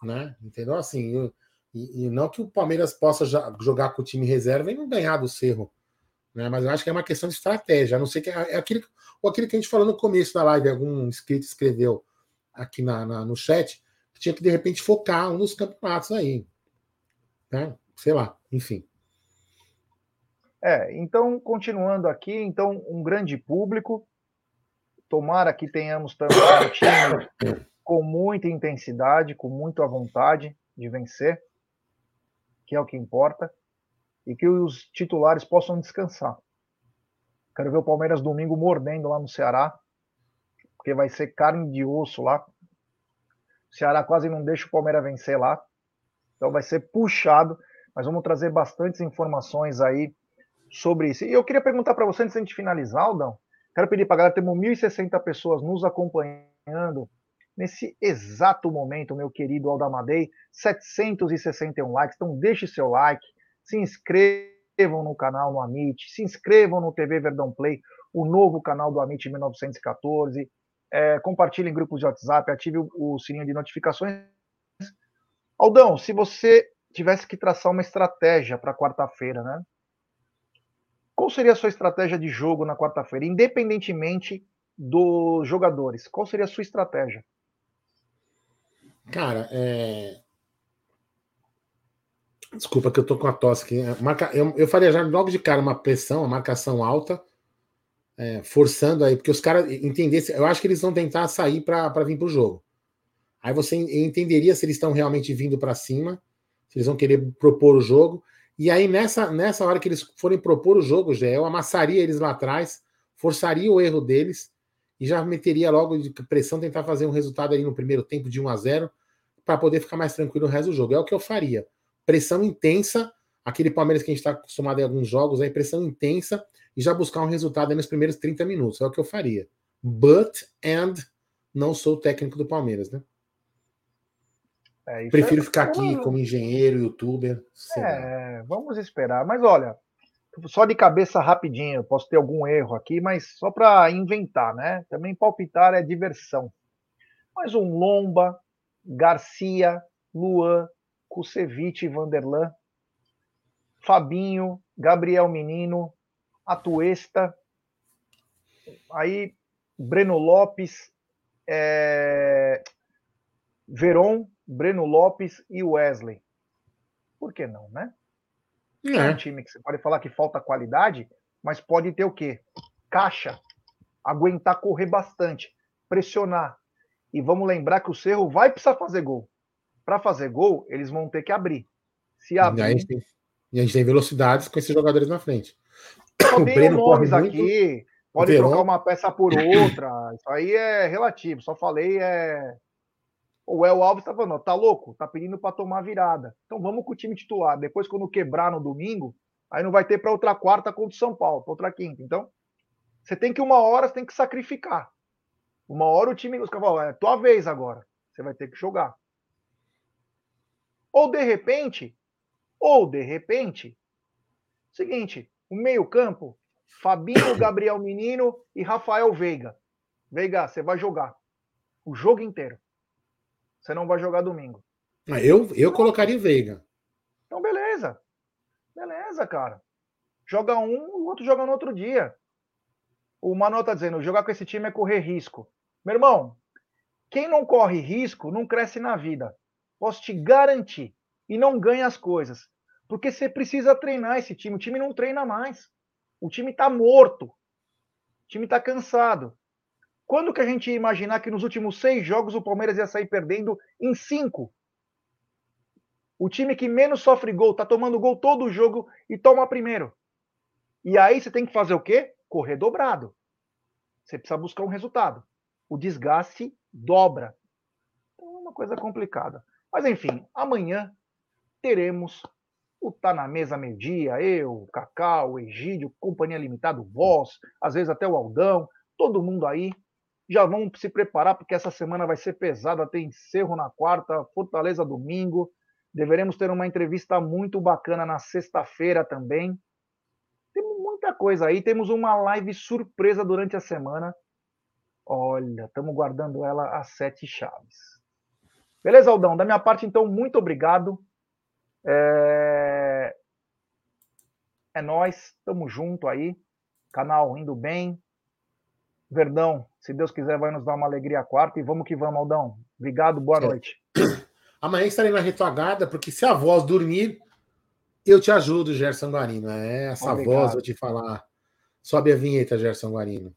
Né? Entendeu? Assim, e, e, não que o Palmeiras possa jogar com o time reserva e não ganhar do Cerro. Né? Mas eu acho que é uma questão de estratégia. A não ser que é, aquilo, ou aquilo que a gente falou no começo da live, algum inscrito escreveu aqui na, na, no chat, que tinha que de repente focar um dos campeonatos aí. Né? Sei lá, enfim. É, então, continuando aqui, então, um grande público. Tomara que tenhamos também um time com muita intensidade, com muita vontade de vencer, que é o que importa, e que os titulares possam descansar. Quero ver o Palmeiras domingo mordendo lá no Ceará, porque vai ser carne de osso lá. O Ceará quase não deixa o Palmeiras vencer lá. Então vai ser puxado, mas vamos trazer bastantes informações aí sobre isso. E eu queria perguntar para você, antes de finalizar, Aldão, quero pedir para a galera, temos 1.060 pessoas nos acompanhando nesse exato momento, meu querido Aldamadei, 761 likes, então deixe seu like, se inscrevam no canal no Amit, se inscrevam no TV Verdão Play, o novo canal do Amit 1914, é, compartilhe em grupos de WhatsApp, ative o, o sininho de notificações. Aldão, se você tivesse que traçar uma estratégia para quarta-feira, né? Qual seria a sua estratégia de jogo na quarta-feira, independentemente dos jogadores? Qual seria a sua estratégia? Cara, é... Desculpa que eu tô com a tosse aqui. É, marca... Eu, eu faria já logo de cara uma pressão, uma marcação alta é, forçando aí, porque os caras entendessem. Eu acho que eles vão tentar sair para vir para o jogo. Aí você entenderia se eles estão realmente vindo para cima, se eles vão querer propor o jogo. E aí, nessa, nessa hora que eles forem propor o jogo, já eu amassaria eles lá atrás, forçaria o erro deles e já meteria logo de pressão tentar fazer um resultado aí no primeiro tempo de 1 a 0 para poder ficar mais tranquilo o resto do jogo. É o que eu faria. Pressão intensa, aquele Palmeiras que a gente está acostumado em alguns jogos, aí pressão intensa e já buscar um resultado nos primeiros 30 minutos. É o que eu faria. But and não sou o técnico do Palmeiras, né? É, Prefiro é... ficar aqui como engenheiro, youtuber. É, vamos esperar. Mas olha, só de cabeça rapidinho, posso ter algum erro aqui, mas só para inventar, né? Também palpitar é diversão. Mas um Lomba, Garcia, Luan, Kusevich e Vanderlan, Fabinho, Gabriel Menino, Atuesta, aí Breno Lopes, é, Veron, Breno Lopes e Wesley. Por que não, né? É. é um time que você pode falar que falta qualidade, mas pode ter o quê? Caixa, aguentar correr bastante, pressionar. E vamos lembrar que o Cerro vai precisar fazer gol. Para fazer gol, eles vão ter que abrir. Se abrir. E a gente tem, a gente tem velocidades com esses jogadores na frente. Só tem nomes aqui, pode trocar uma peça por outra. Isso aí é relativo. Só falei é. O El Alves tá falando, tá louco? Tá pedindo para tomar virada. Então vamos com o time titular. Depois, quando quebrar no domingo, aí não vai ter para outra quarta contra o São Paulo, para outra quinta. Então, você tem que uma hora, você tem que sacrificar. Uma hora o time, os caras falam, é tua vez agora. Você vai ter que jogar. Ou de repente, ou de repente, seguinte, o meio-campo, Fabinho, Gabriel Menino e Rafael Veiga. Veiga, você vai jogar o jogo inteiro. Você não vai jogar domingo. Ah, eu, eu colocaria Veiga. Então, beleza. Beleza, cara. Joga um, o outro joga no outro dia. O Manuel tá dizendo: jogar com esse time é correr risco. Meu irmão, quem não corre risco não cresce na vida. Posso te garantir. E não ganha as coisas. Porque você precisa treinar esse time. O time não treina mais. O time está morto. O time está cansado. Quando que a gente ia imaginar que nos últimos seis jogos o Palmeiras ia sair perdendo em cinco? O time que menos sofre gol, tá tomando gol todo o jogo e toma primeiro. E aí você tem que fazer o quê? Correr dobrado. Você precisa buscar um resultado. O desgaste dobra. Então é uma coisa complicada. Mas enfim, amanhã teremos o Tá na Mesa meio-dia, eu, Cacau, o Egídio, Companhia Limitada, o Voz, às vezes até o Aldão, todo mundo aí. Já vamos se preparar, porque essa semana vai ser pesada, tem Cerro na quarta, Fortaleza domingo. Deveremos ter uma entrevista muito bacana na sexta-feira também. Temos muita coisa aí, temos uma live surpresa durante a semana. Olha, estamos guardando ela às sete chaves. Beleza, Aldão? Da minha parte, então, muito obrigado. É, é nós, estamos junto aí. Canal indo bem. Verdão, se Deus quiser, vai nos dar uma alegria quarta e vamos que vamos, Aldão. Obrigado, boa noite. Amanhã estarei na retogada, porque se a voz dormir, eu te ajudo, Gerson Guarino. É essa Obrigado. voz, vou te falar. Sobe a vinheta, Gerson Guarino.